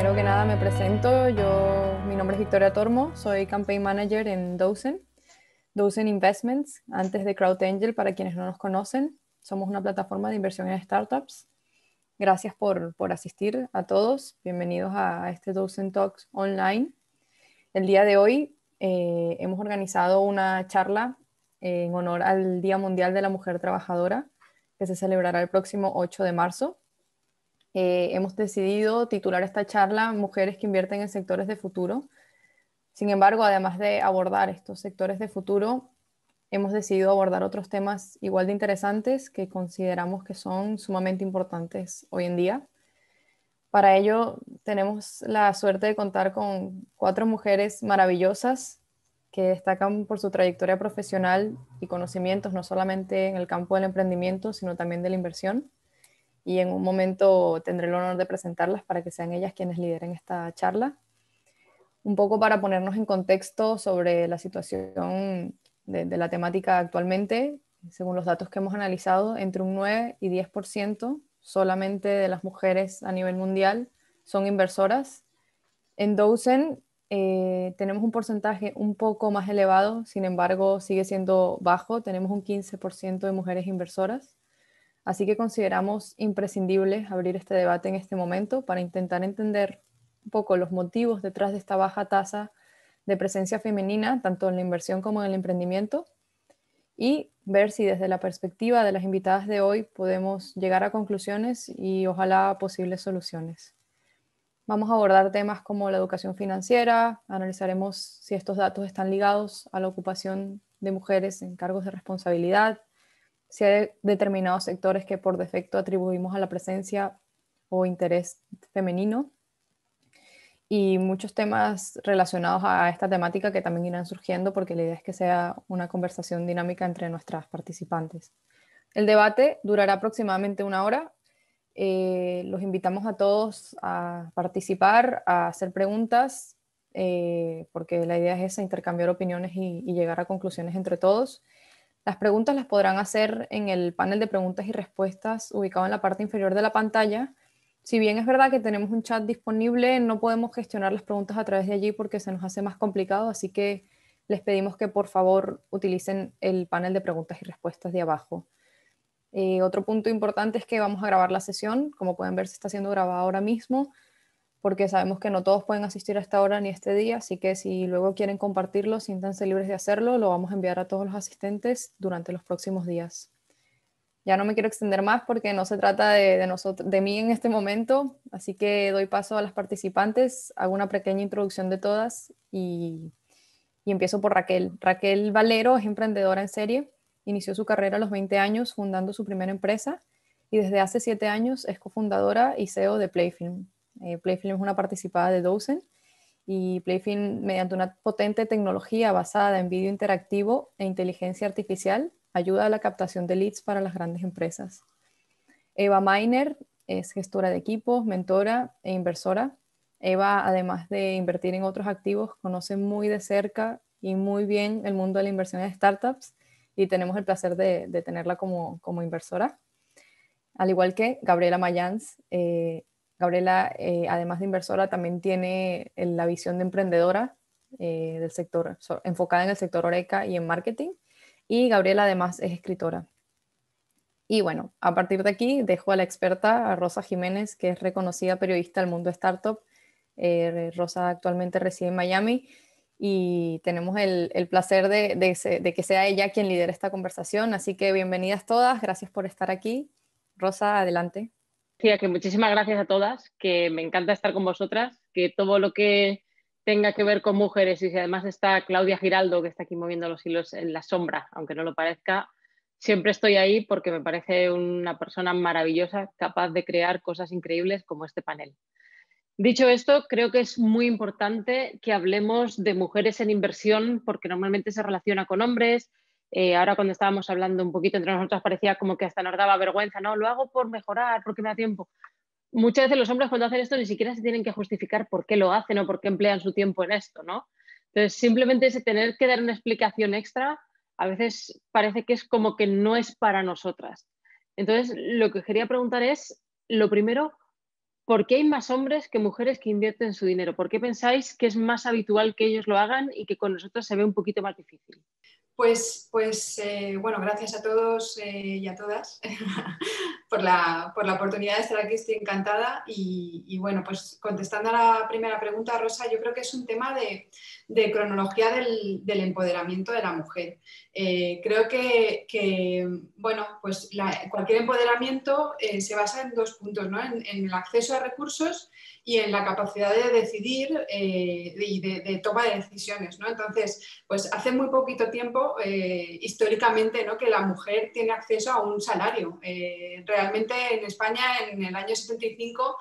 primero que nada me presento. Yo, mi nombre es Victoria Tormo, soy Campaign Manager en Dozen, Dozen Investments, antes de Crowd Angel, para quienes no nos conocen. Somos una plataforma de inversión en startups. Gracias por, por asistir a todos. Bienvenidos a, este Dozen Talks online. El día de hoy eh, hemos organizado una charla en honor al Día Mundial de la Mujer Trabajadora, que se celebrará el próximo 8 de marzo. Eh, hemos decidido titular esta charla Mujeres que invierten en sectores de futuro. Sin embargo, además de abordar estos sectores de futuro, hemos decidido abordar otros temas igual de interesantes que consideramos que son sumamente importantes hoy en día. Para ello, tenemos la suerte de contar con cuatro mujeres maravillosas que destacan por su trayectoria profesional y conocimientos, no solamente en el campo del emprendimiento, sino también de la inversión y en un momento tendré el honor de presentarlas para que sean ellas quienes lideren esta charla. Un poco para ponernos en contexto sobre la situación de, la temática actualmente, según los datos que hemos analizado, entre un 9 y 10% solamente de las mujeres a nivel mundial son inversoras. En Dozen eh, tenemos un porcentaje un poco más elevado, sin embargo sigue siendo bajo, tenemos un 15% de mujeres inversoras. Así que consideramos imprescindible abrir este debate en este momento para intentar entender un poco los motivos detrás de esta baja tasa de presencia femenina, tanto en la inversión como en el emprendimiento, y ver si desde la perspectiva de las invitadas de hoy podemos llegar a conclusiones y ojalá posibles soluciones. Vamos a abordar temas como la educación financiera, analizaremos si estos datos están ligados a la ocupación de mujeres en cargos de responsabilidad, si hay determinados sectores que por defecto atribuimos a la presencia o interés femenino y muchos temas relacionados a esta temática que también irán surgiendo porque la idea es que sea una conversación dinámica entre nuestras participantes. El debate durará aproximadamente una hora. Eh, los invitamos a todos a participar, a hacer preguntas, eh, porque la idea es esa, intercambiar opiniones y, y llegar a conclusiones entre todos. Las preguntas las podrán hacer en el panel de preguntas y respuestas ubicado en la parte inferior de la pantalla. Si bien es verdad que tenemos un chat disponible, no podemos gestionar las preguntas a través de allí porque se nos hace más complicado, así que les pedimos que por favor utilicen el panel de preguntas y respuestas de abajo. Eh, otro punto importante es que vamos a grabar la sesión, como pueden ver se está siendo grabada ahora mismo, porque sabemos que no todos pueden asistir a esta hora ni este día, así que si luego quieren compartirlo, siéntanse libres de hacerlo, lo vamos a enviar a todos los asistentes durante los próximos días. Ya no me quiero extender más porque no se trata de, nosotros, de mí en este momento, así que doy paso a las participantes, hago una pequeña introducción de todas y, y empiezo por Raquel. Raquel Valero es emprendedora en serie, inició su carrera a los 20 años fundando su primera empresa y desde hace 7 años es cofundadora y CEO de Playfilm, eh, Playfilm es una participada de Dozen y Playfilm, mediante una potente tecnología basada en vídeo interactivo e inteligencia artificial, ayuda a la captación de leads para las grandes empresas. Eva Miner es gestora de equipos, mentora e inversora. Eva, además de invertir en otros activos, conoce muy de cerca y muy bien el mundo de la inversión en startups y tenemos el placer de, tenerla como, como, inversora. Al igual que Gabriela Mayans, eh, Gabriela, eh, además de inversora, también tiene eh, la visión de emprendedora eh, del sector, enfocada en el sector Oreca y en marketing. Y Gabriela además es escritora. Y bueno, a partir de aquí dejo a la experta, a Rosa Jiménez, que es reconocida periodista del mundo startup. Rosa actualmente reside en Miami y tenemos el, placer de, de que sea ella quien lidere esta conversación. Así que bienvenidas todas, gracias por estar aquí. Rosa, adelante que muchísimas gracias a todas, que me encanta estar con vosotras, que todo lo que tenga que ver con mujeres y si además está Claudia Giraldo, que está aquí moviendo los hilos en la sombra, aunque no lo parezca, siempre estoy ahí porque me parece una persona maravillosa, capaz de crear cosas increíbles como este panel. Dicho esto, creo que es muy importante que hablemos de mujeres en inversión porque normalmente se relaciona con hombres, eh, ahora cuando estábamos hablando un poquito entre nosotros parecía como que hasta nos daba vergüenza, ¿no? Lo hago por mejorar, porque me da tiempo. Muchas veces los hombres cuando hacen esto ni siquiera se tienen que justificar por qué lo hacen o por qué emplean su tiempo en esto, ¿no? Entonces, simplemente ese tener que dar una explicación extra, a veces parece que es como que no es para nosotras. Entonces, lo que quería preguntar es, lo primero, ¿por qué hay más hombres que mujeres que invierten su dinero? ¿Por qué pensáis que es más habitual que ellos lo hagan y que con nosotros se ve un poquito más difícil? Pues, pues eh, bueno, gracias a todos eh, y a todas por, la, oportunidad de estar aquí, estoy encantada. Y, bueno, pues contestando a la primera pregunta, Rosa, yo creo que es un tema de, cronología del, empoderamiento de la mujer. Eh, creo que, bueno, pues cualquier empoderamiento se basa en dos puntos, ¿no? en el acceso a recursos y en la capacidad de decidir eh, y de, toma de decisiones. ¿no? Entonces, pues hace muy poquito tiempo, eh, históricamente, ¿no? que la mujer tiene acceso a un salario. Eh, realmente en España, en el año 75,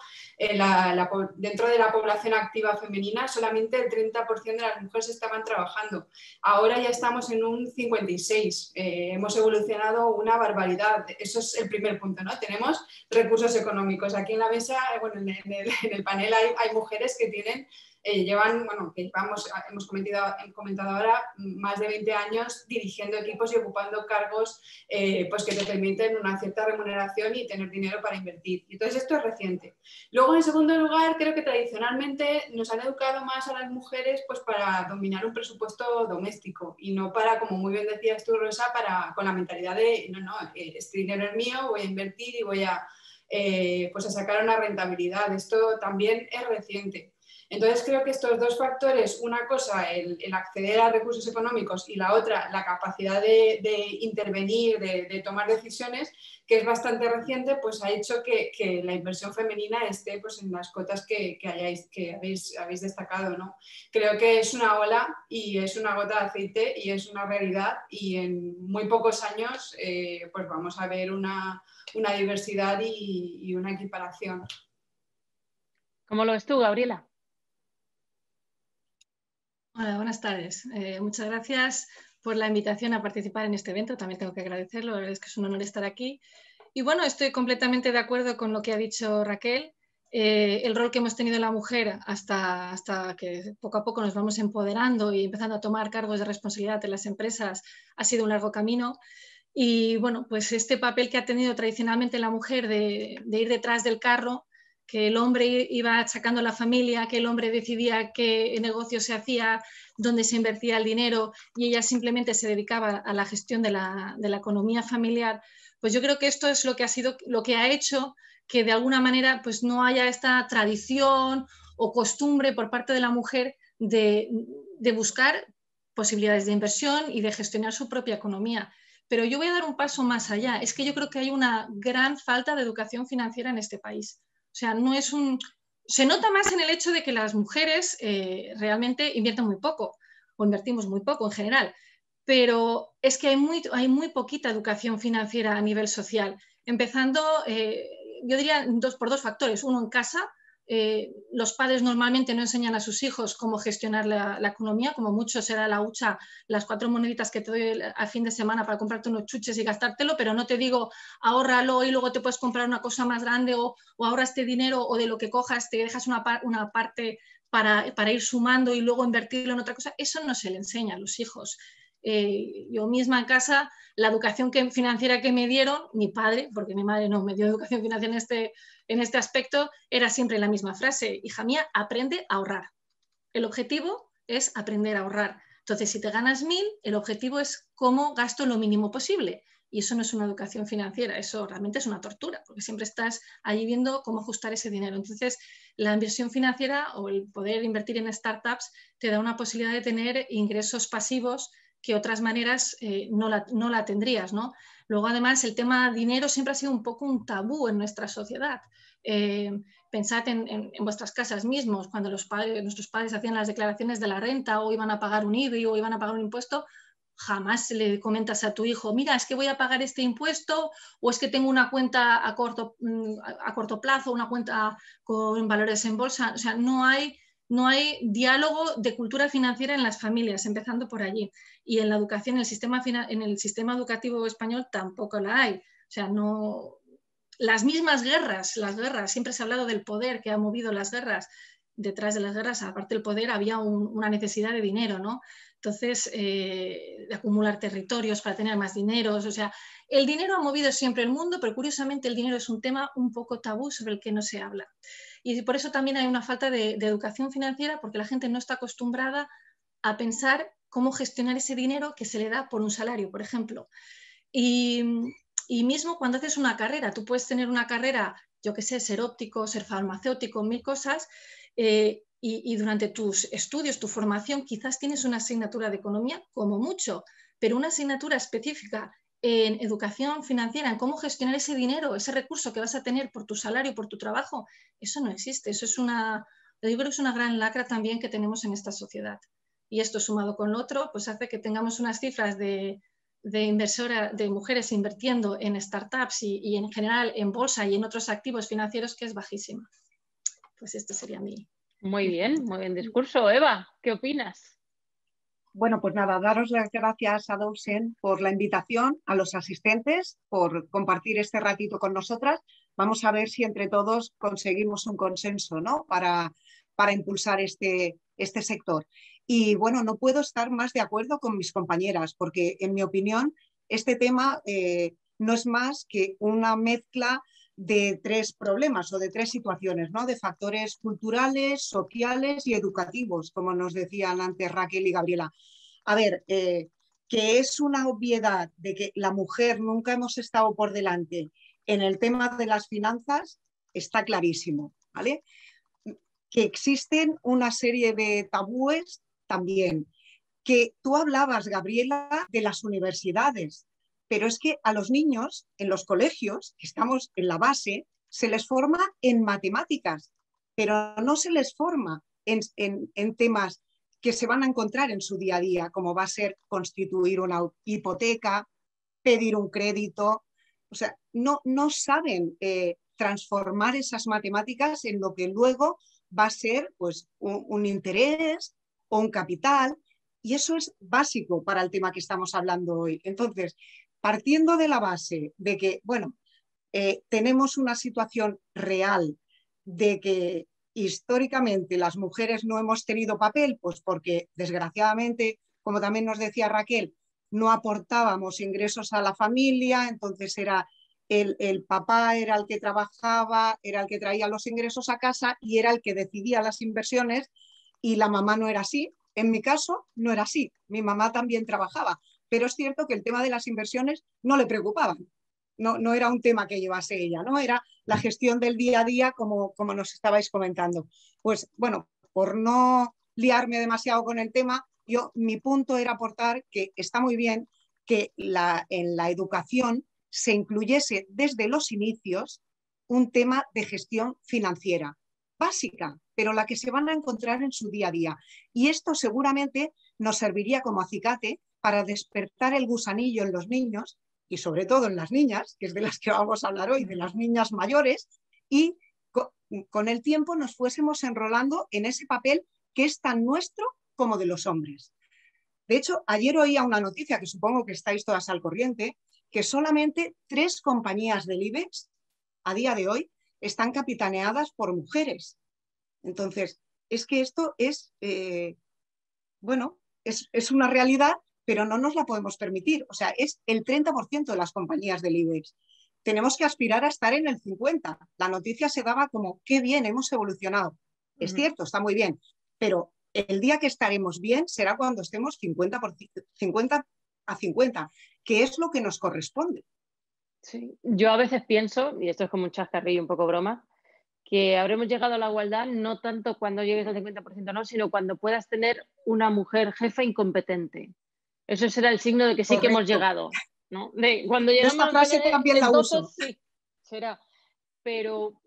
dentro de la población activa femenina, solamente el 30% de las mujeres estaban trabajando. Ahora ya estamos en un 56%. hemos evolucionado una barbaridad. Eso es el primer punto. ¿no? Tenemos recursos económicos. Aquí en la mesa, bueno, en el, en el panel hay, mujeres que tienen, eh, llevan, bueno, que vamos, hemos comentado, comentado ahora, más de 20 años dirigiendo equipos y ocupando cargos eh, pues que te permiten una cierta remuneración y tener dinero para invertir. Entonces, esto es reciente. Luego, en segundo lugar, creo que tradicionalmente nos han educado más a las mujeres pues, para dominar un presupuesto doméstico y no para, como muy bien decías tú, Rosa, para, con la mentalidad de, no, no, eh, este dinero es mío, voy a invertir y voy a eh, pues a sacar una rentabilidad. Esto también es reciente. Entonces creo que estos dos factores, una cosa, el, acceder a recursos económicos y la otra, la capacidad de, intervenir, de, tomar decisiones, que es bastante reciente, pues ha hecho que, la inversión femenina esté pues, en las cotas que, habéis, destacado. ¿no? Creo que es una ola y es una gota de aceite y es una realidad y en muy pocos años eh, pues vamos a ver una diversidad y, una equiparación. ¿Cómo lo ves tú, Gabriela? Hola, buenas tardes. Eh, muchas gracias por la invitación a participar en este evento. También tengo que agradecerlo. La verdad es que es un honor estar aquí. Y bueno, estoy completamente de acuerdo con lo que ha dicho Raquel. Eh, el rol que hemos tenido la mujer hasta, hasta que poco a poco nos vamos empoderando y empezando a tomar cargos de responsabilidad en las empresas ha sido un largo camino. Y bueno, pues este papel que ha tenido tradicionalmente la mujer de, ir detrás del carro, que el hombre iba sacando la familia, que el hombre decidía qué negocio se hacía, dónde se invertía el dinero y ella simplemente se dedicaba a la gestión de la, economía familiar, pues yo creo que esto es lo que ha sido, lo que ha hecho que de alguna manera pues no haya esta tradición o costumbre por parte de la mujer de, de buscar posibilidades de inversión y de gestionar su propia economía. Pero yo voy a dar un paso más allá. Es que yo creo que hay una gran falta de educación financiera en este país. Sea, no es un... Se nota más en el hecho de que las mujeres eh, realmente invierten muy poco o invertimos muy poco en general. Pero es que hay muy, hay muy poquita educación financiera a nivel social. Empezando, eh, yo diría, dos, por dos factores. Uno en casa, eh, los padres normalmente no enseñan a sus hijos cómo gestionar la, economía, como mucho será la hucha, las cuatro moneditas que te doy al fin de semana para comprarte unos chuches y gastártelo, pero no te digo ahórralo y luego te puedes comprar una cosa más grande o, ahorra este dinero o de lo que cojas te dejas una, una parte para, ir sumando y luego invertirlo en otra cosa. Eso no se le enseña a los hijos. Eh, yo misma en casa, la educación financiera que me dieron, mi padre, porque mi madre no me dio educación financiera en este, en este aspecto, era siempre la misma frase, hija mía, aprende a ahorrar. El objetivo es aprender a ahorrar. Entonces, si te ganas mil, el objetivo es cómo gasto lo mínimo posible. Y eso no es una educación financiera, eso realmente es una tortura, porque siempre estás allí viendo cómo ajustar ese dinero. Entonces, la inversión financiera o el poder invertir en startups te da una posibilidad de tener ingresos pasivos que otras maneras eh, no, la, no, la, tendrías. ¿no? Luego, además, el tema dinero siempre ha sido un poco un tabú en nuestra sociedad. Eh, pensad en, vuestras casas mismos, cuando los padres, nuestros padres hacían las declaraciones de la renta o iban a pagar un IBI o iban a pagar un impuesto, jamás le comentas a tu hijo, mira, es que voy a pagar este impuesto o es que tengo una cuenta a corto, mm, a corto plazo, una cuenta con valores en bolsa. O sea, no hay no hay diálogo de cultura financiera en las familias, empezando por allí. Y en la educación, en el sistema, educativo español tampoco la hay. O sea, no. Las mismas guerras, las guerras, siempre se ha hablado del poder que ha movido las guerras. Detrás de las guerras, aparte del poder, había una necesidad de dinero, ¿no? Entonces, eh, de acumular territorios para tener más dinero. O sea, el dinero ha movido siempre el mundo, pero curiosamente el dinero es un tema un poco tabú sobre el que no se habla. Y por eso también hay una falta de, educación financiera, porque la gente no está acostumbrada a pensar cómo gestionar ese dinero que se le da por un salario, por ejemplo. Y, mismo cuando haces una carrera, tú puedes tener una carrera, yo qué sé, ser óptico, ser farmacéutico, mil cosas, eh, y, durante tus estudios, tu formación, quizás tienes una asignatura de economía, como mucho, pero una asignatura específica en educación financiera, en cómo gestionar ese dinero, ese recurso que vas a tener por tu salario, por tu trabajo, eso no existe. Eso es una, yo creo que es una gran lacra también que tenemos en esta sociedad. Y esto sumado con lo otro, pues hace que tengamos unas cifras de, de inversora, de mujeres invirtiendo en startups y, y, en general en bolsa y en otros activos financieros que es bajísima. Pues esto sería mi, muy bien, muy bien discurso. Eva, ¿qué opinas? Bueno, pues nada, daros las gracias a Dousen por la invitación, a los asistentes por compartir este ratito con nosotras. Vamos a ver si entre todos conseguimos un consenso ¿no? para, para impulsar este, este sector. Y bueno, no puedo estar más de acuerdo con mis compañeras, porque en mi opinión este tema eh, no es más que una mezcla de tres problemas o de tres situaciones, ¿no? de factores culturales, sociales y educativos, como nos decían antes Raquel y Gabriela. A ver, eh, que es una obviedad de que la mujer nunca hemos estado por delante en el tema de las finanzas, está clarísimo, ¿vale? Que existen una serie de tabúes también. Que tú hablabas, Gabriela, de las universidades pero es que a los niños en los colegios, que estamos en la base, se les forma en matemáticas, pero no se les forma en, temas que se van a encontrar en su día a día, como va a ser constituir una hipoteca, pedir un crédito. O sea, no, no saben eh, transformar esas matemáticas en lo que luego va a ser pues, un, un, interés o un capital. Y eso es básico para el tema que estamos hablando hoy. Entonces, partiendo de la base de que, bueno, eh, tenemos una situación real de que históricamente las mujeres no hemos tenido papel, pues porque desgraciadamente, como también nos decía Raquel, no aportábamos ingresos a la familia, entonces era el, el, papá era el que trabajaba, era el que traía los ingresos a casa y era el que decidía las inversiones y la mamá no era así. En mi caso no era así, mi mamá también trabajaba, pero es cierto que el tema de las inversiones no le preocupaba. No, no era un tema que llevase ella, ¿no? Era la gestión del día a día, como, como nos estabais comentando. Pues bueno, por no liarme demasiado con el tema, yo mi punto era aportar que está muy bien que la, en la educación se incluyese desde los inicios un tema de gestión financiera básica, pero la que se van a encontrar en su día a día. Y esto seguramente nos serviría como acicate para despertar el gusanillo en los niños y sobre todo en las niñas, que es de las que vamos a hablar hoy, de las niñas mayores, y con el tiempo nos fuésemos enrolando en ese papel que es tan nuestro como de los hombres. De hecho, ayer oía una noticia que supongo que estáis todas al corriente, que solamente tres compañías del IBEX a día de hoy están capitaneadas por mujeres. Entonces, es que esto es, eh, bueno, es, es, una realidad pero no nos la podemos permitir. O sea, es el 30% de las compañías del IBEX. Tenemos que aspirar a estar en el 50%. La noticia se daba como, qué bien, hemos evolucionado. Es cierto, está muy bien, pero el día que estaremos bien será cuando estemos 50, 50 a 50, que es lo que nos corresponde. Sí. Yo a veces pienso, y esto es como un chascarrillo, un poco broma, que habremos llegado a la igualdad no tanto cuando llegues al 50%, no, sino cuando puedas tener una mujer jefa incompetente. Eso será el signo de que sí que hemos llegado. ¿no? De, cuando llegamos Esta frase también la uso. Sí, será. Pero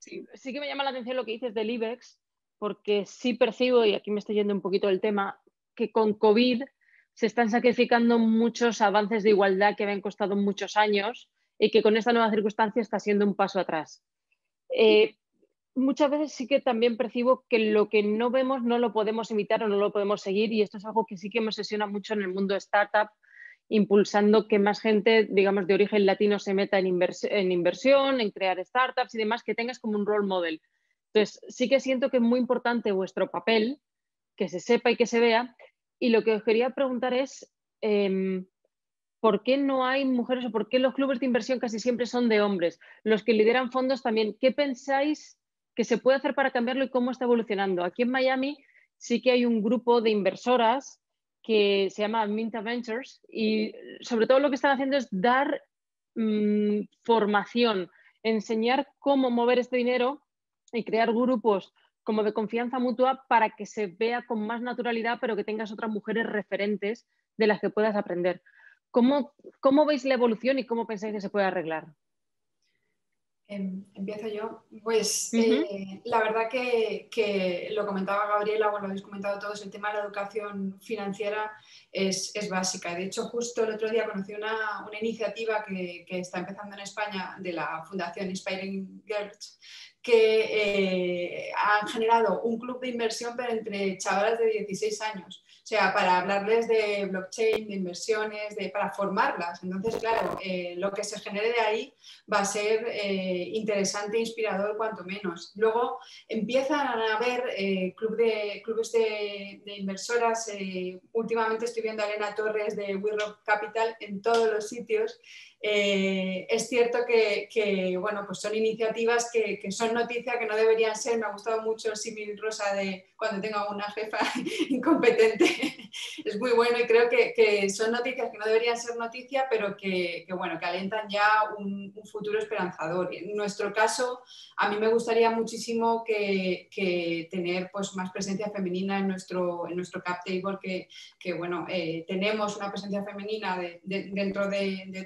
sí. sí. que me llama la atención lo que dices del IBEX, porque sí percibo, y aquí me estoy yendo un poquito del tema, que con COVID se están sacrificando muchos avances de igualdad que habían costado muchos años y que con esta nueva circunstancia está siendo un paso atrás. Eh, muchas veces sí que también percibo que lo que no vemos no lo podemos imitar o no lo podemos seguir y esto es algo que sí que me obsesiona mucho en el mundo startup, impulsando que más gente, digamos, de origen latino se meta en, en inversión, en crear startups y demás, que tengas como un role model. Entonces, sí que siento que es muy importante vuestro papel, que se sepa y que se vea. Y lo que os quería preguntar es, em, ¿por qué no hay mujeres o por qué los clubes de inversión casi siempre son de hombres? Los que lideran fondos también, ¿qué pensáis que se puede hacer para cambiarlo y cómo está evolucionando. Aquí en Miami sí que hay un grupo de inversoras que se llama Minta Ventures y sobre todo lo que están haciendo es dar mm, formación, enseñar cómo mover este dinero y crear grupos como de confianza mutua para que se vea con más naturalidad, pero que tengas otras mujeres referentes de las que puedas aprender. ¿Cómo, cómo veis la evolución y cómo pensáis que se puede arreglar? Em, empiezo yo. Pues eh, la verdad que, lo comentaba Gabriela, bueno, lo habéis comentado todos, el tema de la educación financiera es, básica. De hecho, justo el otro día conocí una, iniciativa que, que, está empezando en España de la Fundación Inspiring Girls, que eh, han generado un club de inversión pero entre chavalas de 16 años. O sea, para hablarles de blockchain, de inversiones, de, para formarlas. Entonces, claro, eh, lo que se genere de ahí va a ser eh, interesante inspirador cuanto menos. Luego empiezan a haber club de, clubes de, inversoras. últimamente estoy viendo a Elena Torres de We Rock Capital en todos los sitios eh, es cierto que, bueno, pues son iniciativas que, son noticias que no deberían ser. Me ha gustado mucho el símil rosa de cuando tenga una jefa incompetente. es muy bueno y creo que, son noticias que no deberían ser noticias, pero que, bueno, que alentan ya un, futuro esperanzador. En nuestro caso, a mí me gustaría muchísimo que, tener pues, más presencia femenina en nuestro, en nuestro cap table, que, bueno, eh, tenemos una presencia femenina dentro de, de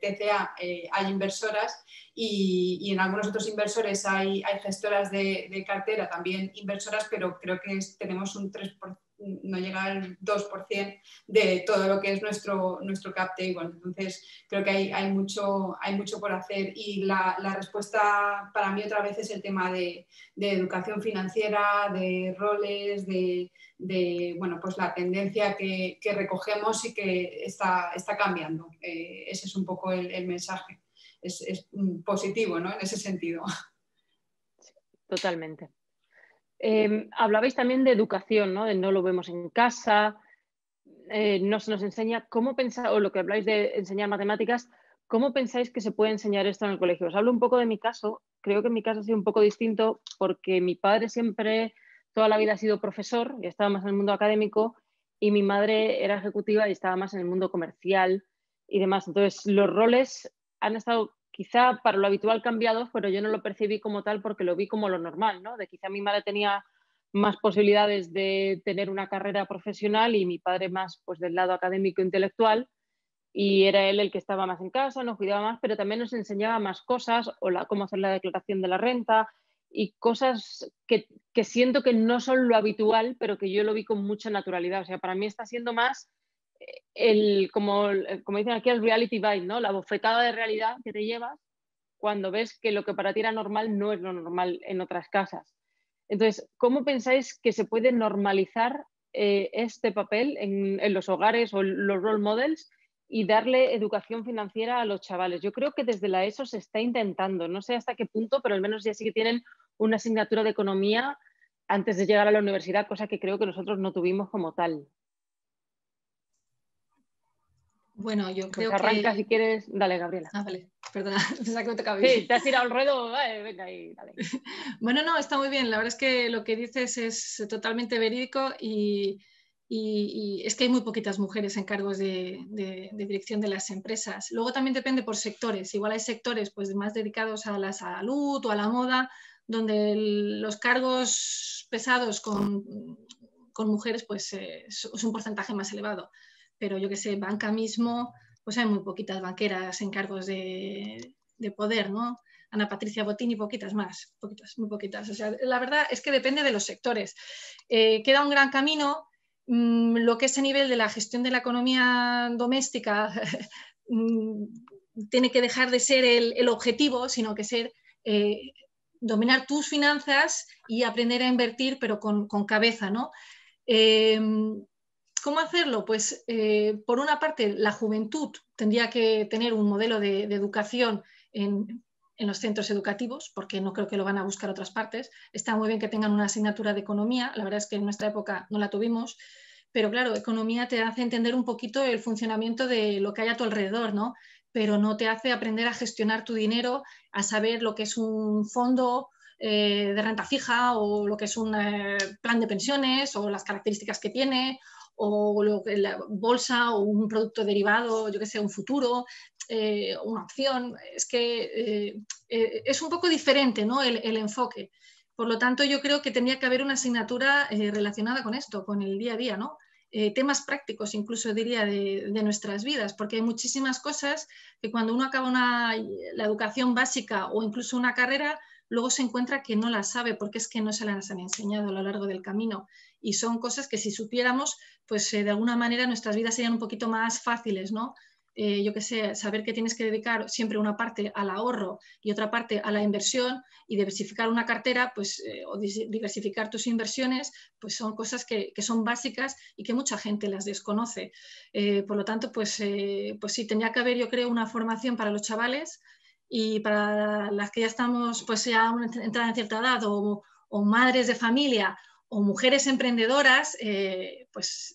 TCA eh, hay inversoras y, en algunos otros inversores hay, hay gestoras de, cartera, también inversoras, pero creo que tenemos un 3%, no llega al 2% de todo lo que es nuestro, nuestro cap table. Entonces, creo que hay, mucho, hay mucho por hacer y la, respuesta para mí otra vez es el tema de educación financiera, de roles, de, de bueno, pues la tendencia que, que, recogemos y que está, está cambiando. Eh, ese es un poco el, mensaje. Es, es, positivo ¿no? en ese sentido. Totalmente. Em, hablabais también de educación, ¿no? De no lo vemos en casa, eh, no se nos enseña cómo pensar, o lo que habláis de enseñar matemáticas, ¿cómo pensáis que se puede enseñar esto en el colegio? Os hablo un poco de mi caso, creo que mi caso ha sido un poco distinto porque mi padre siempre, toda la vida ha sido profesor y estaba más en el mundo académico y mi madre era ejecutiva y estaba más en el mundo comercial y demás. Entonces, los roles han estado quizá para lo habitual cambiados, pero yo no lo percibí como tal porque lo vi como lo normal, ¿no? De quizá mi madre tenía más posibilidades de tener una carrera profesional y mi padre más pues del lado académico intelectual y era él el que estaba más en casa, nos cuidaba más, pero también nos enseñaba más cosas o la, cómo hacer la declaración de la renta y cosas que, que siento que no son lo habitual, pero que yo lo vi con mucha naturalidad. O sea, para mí está siendo más el, como, como dicen aquí, el reality bite, ¿no? La bofetada de realidad que te llevas cuando ves que lo que para ti era normal no es lo normal en otras casas. Entonces, ¿cómo pensáis que se puede normalizar eh, este papel en, en, los hogares o los role models y darle educación financiera a los chavales? Yo creo que desde la ESO se está intentando, no sé hasta qué punto, pero al menos ya sí que tienen una asignatura de economía antes de llegar a la universidad, cosa que creo que nosotros no tuvimos como tal. Bueno, yo pues creo arranca si quieres. Dale, Gabriela. Ah, vale. Perdona, pensaba que me tocaba. Sí, te has tirado el ruedo. venga ahí, dale. bueno, no, está muy bien. La verdad es que lo que dices es totalmente verídico y, es que hay muy poquitas mujeres en cargos de, dirección de las empresas. Luego también depende por sectores. Igual hay sectores pues, más dedicados a la salud o a la moda, donde los cargos pesados con, mujeres pues, eh, es un porcentaje más elevado pero yo que sé, banca mismo, pues hay muy poquitas banqueras en cargos de, poder, ¿no? Ana Patricia Botín y poquitas más, poquitas, muy poquitas. O sea, la verdad es que depende de los sectores. Eh, queda un gran camino. Mm, lo que es a nivel de la gestión de la economía doméstica mm, tiene que dejar de ser el, objetivo, sino que ser eh, dominar tus finanzas y aprender a invertir, pero con, cabeza, ¿no? Eh, ¿Cómo hacerlo? Pues eh, por una parte la juventud tendría que tener un modelo de, educación en, los centros educativos, porque no creo que lo van a buscar otras partes. Está muy bien que tengan una asignatura de economía, la verdad es que en nuestra época no la tuvimos, pero claro, economía te hace entender un poquito el funcionamiento de lo que hay a tu alrededor, ¿no? Pero no te hace aprender a gestionar tu dinero, a saber lo que es un fondo, eh, de renta fija o lo que es un eh, plan de pensiones o las características que tiene o lo que la bolsa o un producto derivado, yo que sé, un futuro, eh, una opción. Es que es un poco diferente ¿no? el, el, enfoque. Por lo tanto, yo creo que tendría que haber una asignatura relacionada con esto, con el día a día, ¿no? Eh, temas prácticos, incluso diría, de, nuestras vidas, porque hay muchísimas cosas que cuando uno acaba la educación básica o incluso una carrera, luego se encuentra que no las sabe porque es que no se las han enseñado a lo largo del camino. Y son cosas que si supiéramos, pues eh, de alguna manera nuestras vidas serían un poquito más fáciles, ¿no? Eh, yo qué sé, saber que tienes que dedicar siempre una parte al ahorro y otra parte a la inversión y diversificar una cartera, pues, eh, o diversificar tus inversiones, pues son cosas que, son básicas y que mucha gente las desconoce. Eh, por lo tanto, pues, pues sí, tendría que haber, yo creo, una formación para los chavales y para las que ya estamos, pues ya entrada en cierta edad o, o madres de familia o mujeres emprendedoras, pues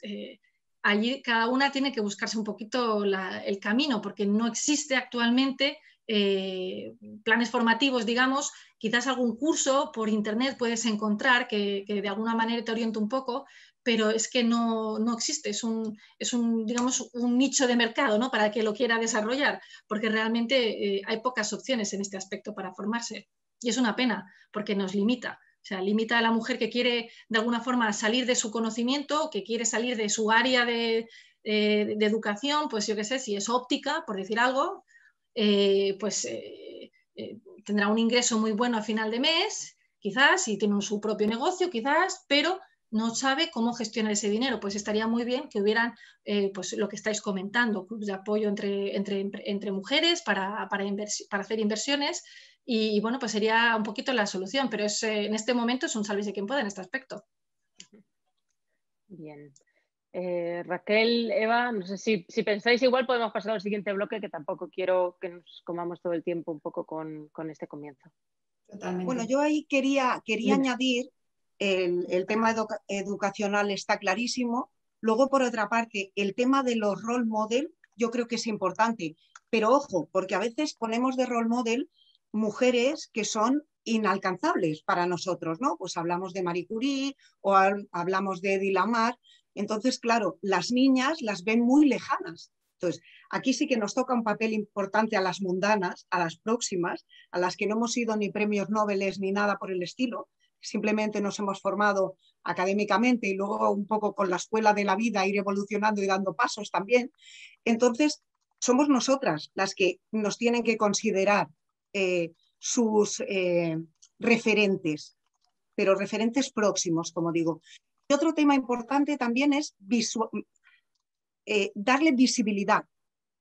allí cada una tiene que buscarse un poquito el camino, porque no existe actualmente eh, planes formativos, digamos, quizás algún curso por internet puedes encontrar que, de alguna manera te oriente un poco, pero es que no, existe, es un, es un, digamos, un nicho de mercado ¿no? para que lo quiera desarrollar, porque realmente eh, hay pocas opciones en este aspecto para formarse. Y es una pena, porque nos limita. O sea, limita a la mujer que quiere de alguna forma salir de su conocimiento, que quiere salir de su área de, eh, educación, pues yo qué sé, si es óptica, por decir algo, eh, pues eh, tendrá un ingreso muy bueno a final de mes, quizás, si tiene su propio negocio, quizás, pero no sabe cómo gestionar ese dinero. Pues estaría muy bien que hubieran, pues lo que estáis comentando, clubes de apoyo entre, entre, mujeres para, para hacer inversiones y, bueno, pues sería un poquito la solución, pero es, eh, en este momento es un de quien pueda en este aspecto. Bien. Eh, Raquel, Eva, no sé si, pensáis igual, podemos pasar al siguiente bloque, que tampoco quiero que nos comamos todo el tiempo un poco con, este comienzo. Bueno, yo ahí quería, quería añadir, el, el tema educacional está clarísimo. Luego, por otra parte, el tema de los role model, yo creo que es importante. Pero ojo, porque a veces ponemos de role model mujeres que son inalcanzables para nosotros, ¿no? Pues hablamos de Marie Curie o hablamos de Edith Lamar. Entonces, claro, las niñas las ven muy lejanas. Entonces, aquí sí que nos toca un papel importante a las mundanas, a las próximas, a las que no hemos sido ni premios Nobel ni nada por el estilo, simplemente nos hemos formado académicamente y luego un poco con la escuela de la vida ir evolucionando y dando pasos también. Entonces, somos nosotras las que nos tienen que considerar eh, sus eh, referentes, pero referentes próximos, como digo. Y otro tema importante también es eh, darle visibilidad.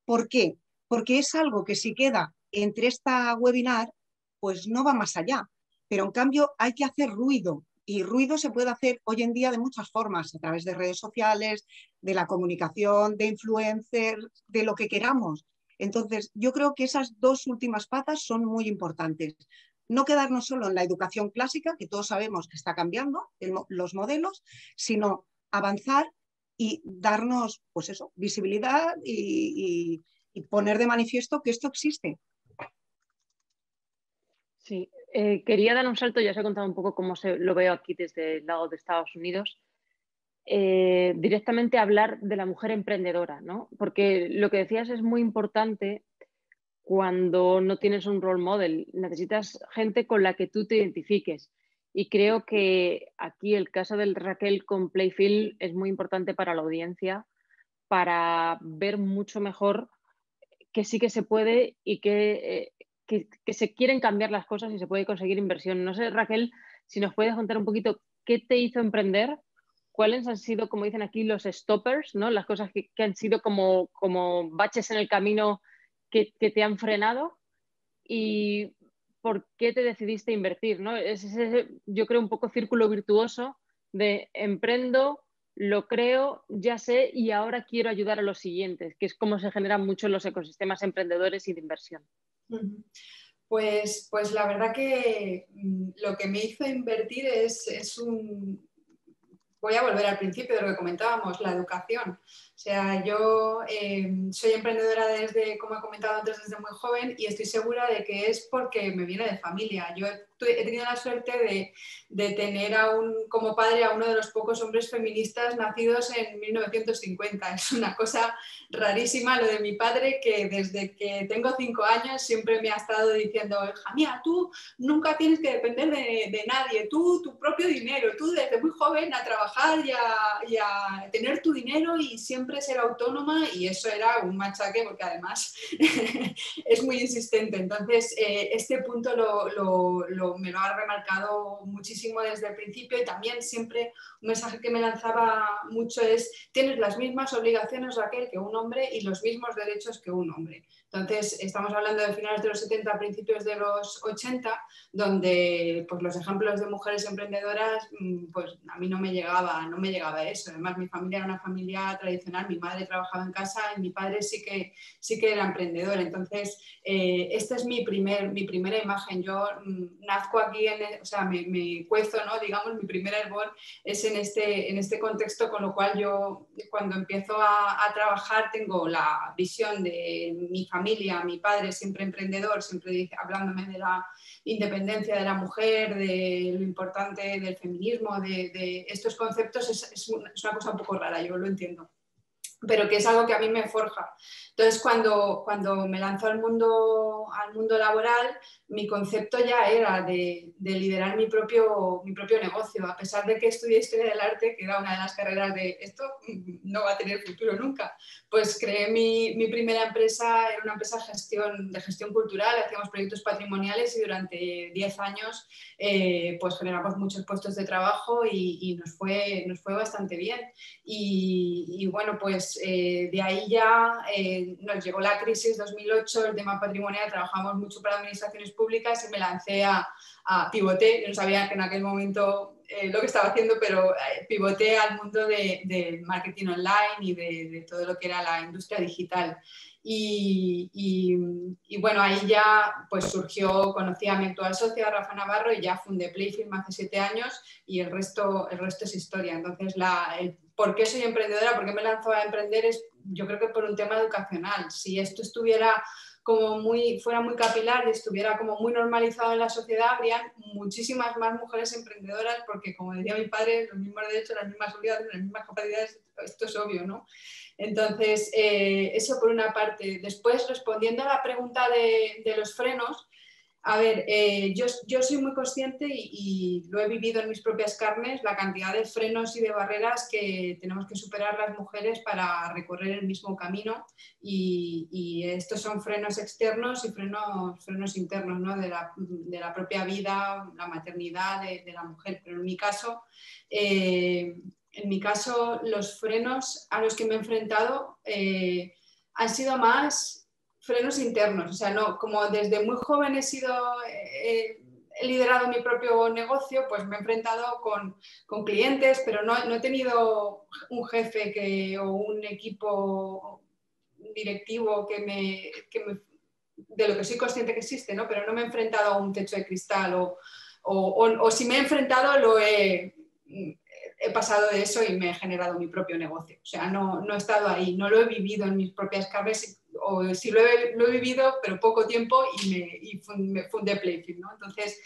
¿Por qué? Porque es algo que si queda entre esta webinar, pues no va más allá. Pero en cambio hay que hacer ruido. Y ruido se puede hacer hoy en día de muchas formas, a través de redes sociales, de la comunicación, de influencers, de lo que queramos. Entonces, yo creo que esas dos últimas patas son muy importantes. No quedarnos solo en la educación clásica, que todos sabemos que está cambiando los modelos, sino avanzar y darnos, pues eso, visibilidad y, poner de manifiesto que esto existe. Sí, eh, quería dar un salto, ya os he contado un poco cómo se, lo veo aquí desde el lado de Estados Unidos. Eh, directamente hablar de la mujer emprendedora, ¿no? Porque lo que decías es muy importante cuando no tienes un role model, necesitas gente con la que tú te identifiques. Y creo que aquí el caso del Raquel con Playfield es muy importante para la audiencia, para ver mucho mejor que sí que se puede y que, eh, que se quieren cambiar las cosas y se puede conseguir inversión. No sé, Raquel, si nos puedes contar un poquito qué te hizo emprender cuáles han sido, como dicen aquí, los stoppers, ¿no? las cosas que, han sido como, baches en el camino que, te han frenado y por qué te decidiste invertir. ¿no? Es ese, yo creo, un poco círculo virtuoso de emprendo, lo creo, ya sé y ahora quiero ayudar a los siguientes, que es como se generan mucho los ecosistemas emprendedores y de inversión. Pues, pues la verdad que mm, lo que me hizo invertir es un, voy a volver al principio de lo que comentábamos, la educación. O sea, yo eh, soy emprendedora desde, como he comentado antes, desde muy joven y estoy segura de que es porque me viene de familia. Yo he tenido la suerte de, tener a un, como padre a uno de los pocos hombres feministas nacidos en 1950. Es una cosa rarísima lo de mi padre que desde que tengo cinco años siempre me ha estado diciendo, hija mía, tú nunca tienes que depender de, de nadie, tú tu propio dinero, tú desde muy joven a trabajar y a, y a tener tu dinero y siempre ser autónoma y eso era un machaque porque además es muy insistente. Entonces, eh, este punto lo, lo, lo me lo ha remarcado muchísimo desde el principio y también siempre un mensaje que me lanzaba mucho es, tienes las mismas obligaciones, Raquel, que un hombre y los mismos derechos que un hombre. Entonces, estamos hablando de finales de los 70, principios de los 80, donde pues, los ejemplos de mujeres emprendedoras, mm, pues a mí no me llegaba, no me llegaba eso. Además, mi familia era una familia tradicional, mi madre trabajaba en casa y mi padre sí que, sí que era emprendedor. Entonces, eh, esta es mi, primer, mi primera imagen. Yo mm, nazco aquí, en, o sea, me, cuezo, ¿no? digamos, mi primer hervor es en este, en este contexto, con lo cual yo cuando empiezo a trabajar tengo la visión de mi familia mi padre siempre emprendedor, siempre hablándome de la independencia de la mujer, de lo importante del feminismo, de, estos conceptos, es, es una cosa un poco rara, yo lo entiendo pero que es algo que a mí me forja. Entonces, cuando, cuando me lanzo al mundo, al mundo laboral, mi concepto ya era de, liderar mi propio, mi propio negocio, a pesar de que estudié historia del arte, que era una de las carreras de esto no va a tener futuro nunca. Pues creé mi, mi primera empresa, era una empresa de gestión, cultural, hacíamos proyectos patrimoniales y durante 10 años eh, pues generamos muchos puestos de trabajo y, nos, fue, nos fue bastante bien. Y, bueno, pues eh, de ahí ya eh, nos llegó la crisis 2008, el tema patrimonial, trabajamos mucho para administraciones públicas y me lancé a, a no sabía que en aquel momento eh, lo que estaba haciendo, pero eh, pivoté al mundo del de marketing online y de, todo lo que era la industria digital. Y, bueno, ahí ya pues surgió, conocí a mi actual socia, Rafa Navarro, y ya fundé Playfilm hace siete años y el resto, el resto es historia. Entonces, la, por qué soy emprendedora, por qué me lanzo a emprender, yo creo que por un tema educacional. Si esto estuviera como muy, fuera muy capilar y estuviera como muy normalizado en la sociedad, habrían muchísimas más mujeres emprendedoras, porque como decía mi padre, los mismos derechos, las mismas obligaciones, las mismas capacidades, esto es obvio, ¿no? Entonces, eh, eso por una parte. Después, respondiendo a la pregunta de, de los frenos, a ver, eh, yo, soy muy consciente y, lo he vivido en mis propias carnes, la cantidad de frenos y de barreras que tenemos que superar las mujeres para recorrer el mismo camino y, estos son frenos externos y frenos, frenos internos ¿no? de, la, de, la, propia vida, la maternidad de, la mujer. Pero en mi caso, eh, en mi caso, los frenos a los que me he enfrentado eh, han sido más frenos internos, o sea, no, como desde muy joven he sido, eh, he liderado mi propio negocio, pues me he enfrentado con, con clientes, pero no, no, he tenido un jefe que, o un equipo directivo que me, que de lo que soy consciente que existe, ¿no? pero no me he enfrentado a un techo de cristal o, o, o, si me he enfrentado lo he, he pasado de eso y me he generado mi propio negocio. O sea, no, no he estado ahí, no lo he vivido en mis propias carnes o sí lo he, lo he, vivido, pero poco tiempo y me, y fundé Playfield. ¿no? Entonces,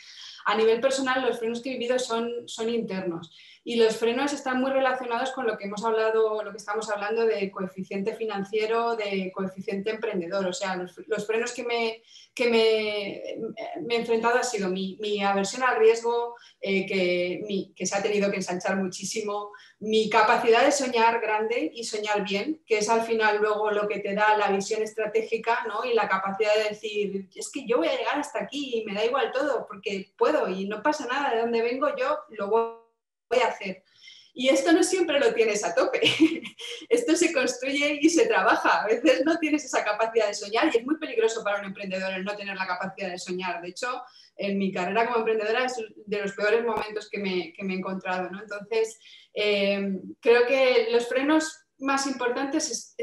a nivel personal, los frenos que he vivido son internos. Y los frenos están muy relacionados con lo que hemos hablado, lo que estamos hablando de coeficiente financiero, de coeficiente emprendedor. O sea, los, frenos que, me, que me, me, he enfrentado ha sido mi, aversión al riesgo, eh, que, mi, que se ha tenido que ensanchar muchísimo, mi capacidad de soñar grande y soñar bien, que es al final luego lo que te da la visión estratégica ¿no? y la capacidad de decir, es que yo voy a llegar hasta aquí y me da igual todo, porque puedo y no pasa nada, de donde vengo yo lo voy voy a hacer. Y esto no siempre lo tienes a tope. esto se construye y se trabaja. A veces no tienes esa capacidad de soñar y es muy peligroso para un emprendedor el no tener la capacidad de soñar. De hecho, en mi carrera como emprendedora es de los peores momentos que me, que me he encontrado. ¿no? Entonces, eh, creo que los frenos más importantes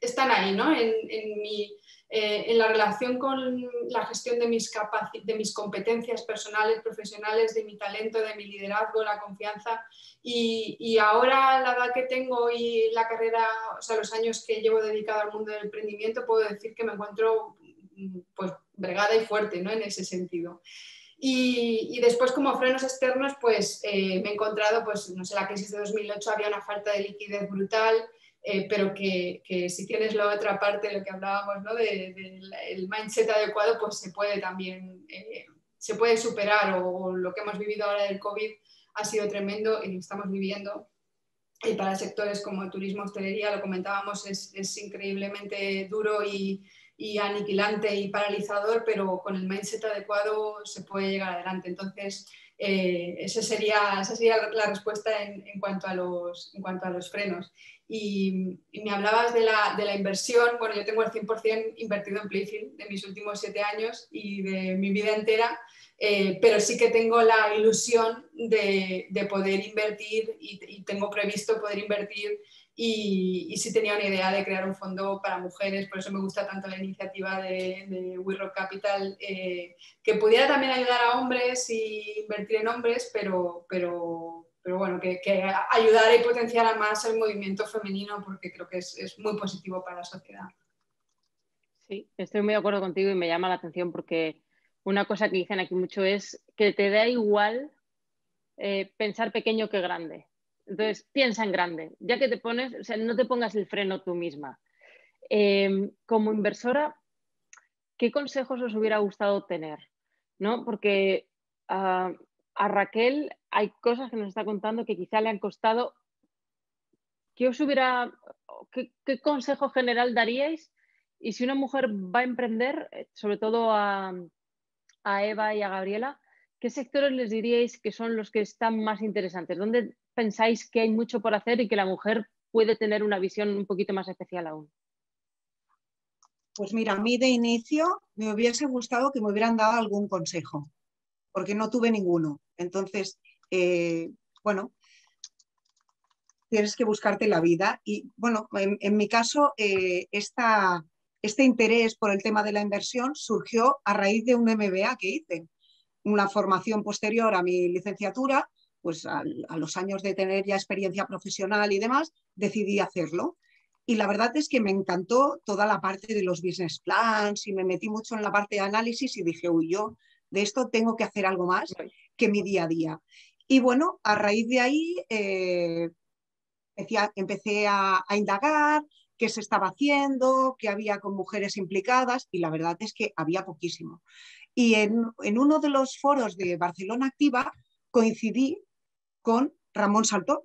están ahí, ¿no? En, en, mi, eh, en la relación con la gestión de mis, de mis competencias personales, profesionales, de mi talento, de mi liderazgo, la confianza. Y, y, ahora, la edad que tengo y la carrera, o sea, los años que llevo dedicado al mundo del emprendimiento, puedo decir que me encuentro pues bregada y fuerte ¿no? en ese sentido. Y, y, después como frenos externos, pues eh, me he encontrado, pues no sé, la crisis de 2008 había una falta de liquidez brutal, eh, pero que, que, si tienes la otra parte de lo que hablábamos, ¿no? del de, mindset adecuado, pues se puede también, eh, se puede superar o, lo que hemos vivido ahora del COVID ha sido tremendo y estamos viviendo. Y para sectores como turismo, hostelería, lo comentábamos, es, es increíblemente duro y, y aniquilante y paralizador, pero con el mindset adecuado se puede llegar adelante. Entonces, eh, esa, sería, esa sería la respuesta en, cuanto a los, en cuanto a los frenos. Y, me hablabas de la, de la, inversión. Bueno, yo tengo el 100% invertido en Playfield de mis últimos siete años y de mi vida entera, eh, pero sí que tengo la ilusión de, de poder invertir y, tengo previsto poder invertir y, sí tenía una idea de crear un fondo para mujeres, por eso me gusta tanto la iniciativa de, de We Rock Capital, eh, que pudiera también ayudar a hombres y invertir en hombres, pero, pero, pero bueno, que, que ayudara y potenciara más el movimiento femenino porque creo que es, es, muy positivo para la sociedad. Sí, estoy muy de acuerdo contigo y me llama la atención porque una cosa que dicen aquí mucho es que te da igual eh, pensar pequeño que grande. Entonces, piensa en grande. Ya que te pones, o sea, no te pongas el freno tú misma. Eh, como inversora, ¿qué consejos os hubiera gustado tener? ¿No? Porque a Raquel hay cosas que nos está contando que quizá le han costado. ¿Qué os hubiera, qué consejo general daríais? Y si una mujer va a emprender, eh, sobre todo a, a Eva y a Gabriela, ¿qué sectores les diríais que son los que están más interesantes? ¿Dónde pensáis que hay mucho por hacer y que la mujer puede tener una visión un poquito más especial aún? Pues mira, a mí de inicio me hubiese gustado que me hubieran dado algún consejo, porque no tuve ninguno. Entonces, eh, bueno, tienes que buscarte la vida. Y bueno, en, mi caso, eh, esta, este interés por el tema de la inversión surgió a raíz de un MBA que hice, una formación posterior a mi licenciatura pues a, a, los años de tener ya experiencia profesional y demás, decidí hacerlo. Y la verdad es que me encantó toda la parte de los business plans y me metí mucho en la parte de análisis y dije, uy, yo de esto tengo que hacer algo más que mi día a día. Y bueno, a raíz de ahí eh, empecé a, a indagar qué se estaba haciendo, qué había con mujeres implicadas y la verdad es que había poquísimo. Y en, en uno de los foros de Barcelona Activa coincidí con Ramón Saltón,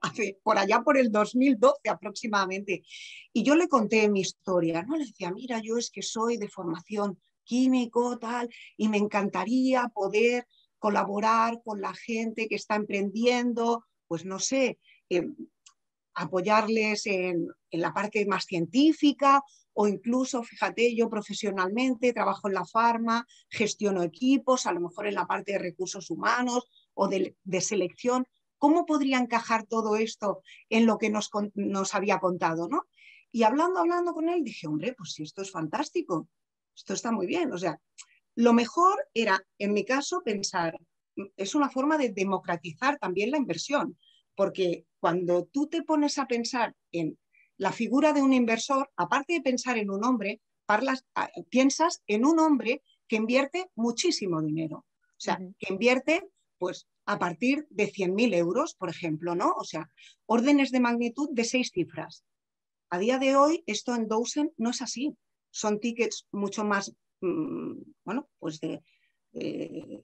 por allá por el 2012 aproximadamente. Y yo le conté mi historia, ¿no? Le decía, mira, yo es que soy de formación químico, tal, y me encantaría poder colaborar con la gente que está emprendiendo, pues no sé, eh, apoyarles en, en, la parte más científica o incluso, fíjate, yo profesionalmente trabajo en la farma, gestiono equipos, a lo mejor en la parte de recursos humanos, o de, de selección, ¿cómo podría encajar todo esto en lo que nos, nos había contado? ¿no? Y hablando, hablando con él, dije, hombre, pues si esto es fantástico, esto está muy bien. O sea, lo mejor era, en mi caso, pensar, es una forma de democratizar también la inversión, porque cuando tú te pones a pensar en la figura de un inversor, aparte de pensar en un hombre, parlas, piensas en un hombre que invierte muchísimo dinero. O sea, uh -huh. que invierte pues a partir de 100.000 euros, por ejemplo, ¿no? O sea, órdenes de magnitud de seis cifras. A día de hoy, esto en Dozen no es así. Son tickets mucho más, mmm, bueno, pues de... Eh,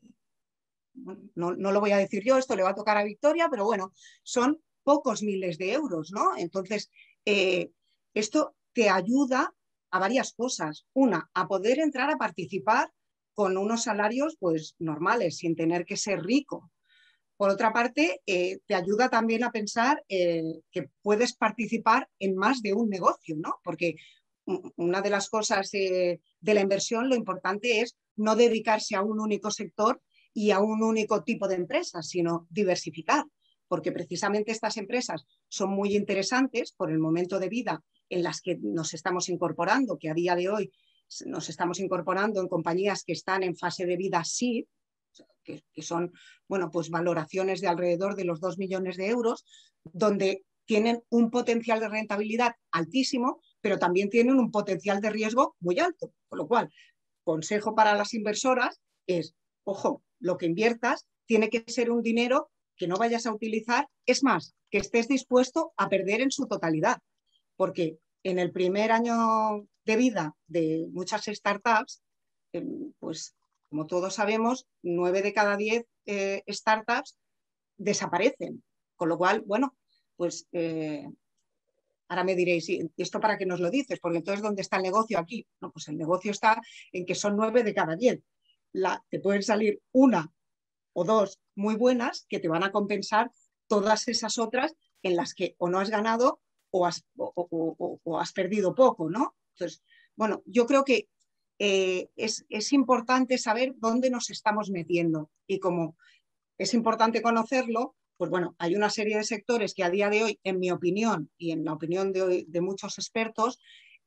no, no, lo voy a decir yo, esto le va a tocar a Victoria, pero bueno, son pocos miles de euros, ¿no? Entonces, eh, esto te ayuda a varias cosas. Una, a poder entrar a participar con unos salarios pues normales, sin tener que ser rico. Por otra parte, eh, te ayuda también a pensar eh, que puedes participar en más de un negocio, ¿no? Porque una de las cosas eh, de la inversión, lo importante es no dedicarse a un único sector y a un único tipo de empresas, sino diversificar, porque precisamente estas empresas son muy interesantes por el momento de vida en las que nos estamos incorporando, que a día de hoy nos estamos incorporando en compañías que están en fase de vida sí, que, son bueno, pues valoraciones de alrededor de los 2 millones de euros, donde tienen un potencial de rentabilidad altísimo, pero también tienen un potencial de riesgo muy alto. Con lo cual, consejo para las inversoras es, ojo, lo que inviertas tiene que ser un dinero que no vayas a utilizar, es más, que estés dispuesto a perder en su totalidad, porque en el primer año de vida de muchas startups, pues como todos sabemos, nueve de cada diez eh, startups desaparecen. Con lo cual, bueno, pues eh, ahora me diréis, ¿y esto para qué nos lo dices? Porque entonces, ¿dónde está el negocio aquí? No, pues el negocio está en que son nueve de cada diez. La, te pueden salir una o dos muy buenas que te van a compensar todas esas otras en las que o no has ganado o has, o has perdido poco, ¿no? Entonces, bueno, yo creo que eh, es, importante saber dónde nos estamos metiendo y como es importante conocerlo, pues bueno, hay una serie de sectores que a día de hoy, en mi opinión y en la opinión de, de muchos expertos,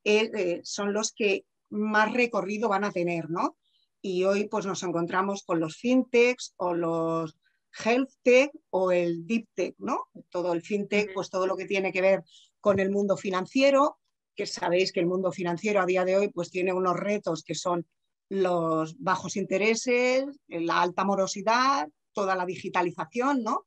eh, eh, son los que más recorrido van a tener, ¿no? Y hoy pues nos encontramos con los fintechs o los health tech o el deep tech, ¿no? Todo el fintech, pues todo lo que tiene que ver con el mundo financiero, que sabéis que el mundo financiero a día de hoy pues tiene unos retos que son los bajos intereses, la alta morosidad, toda la digitalización, ¿no?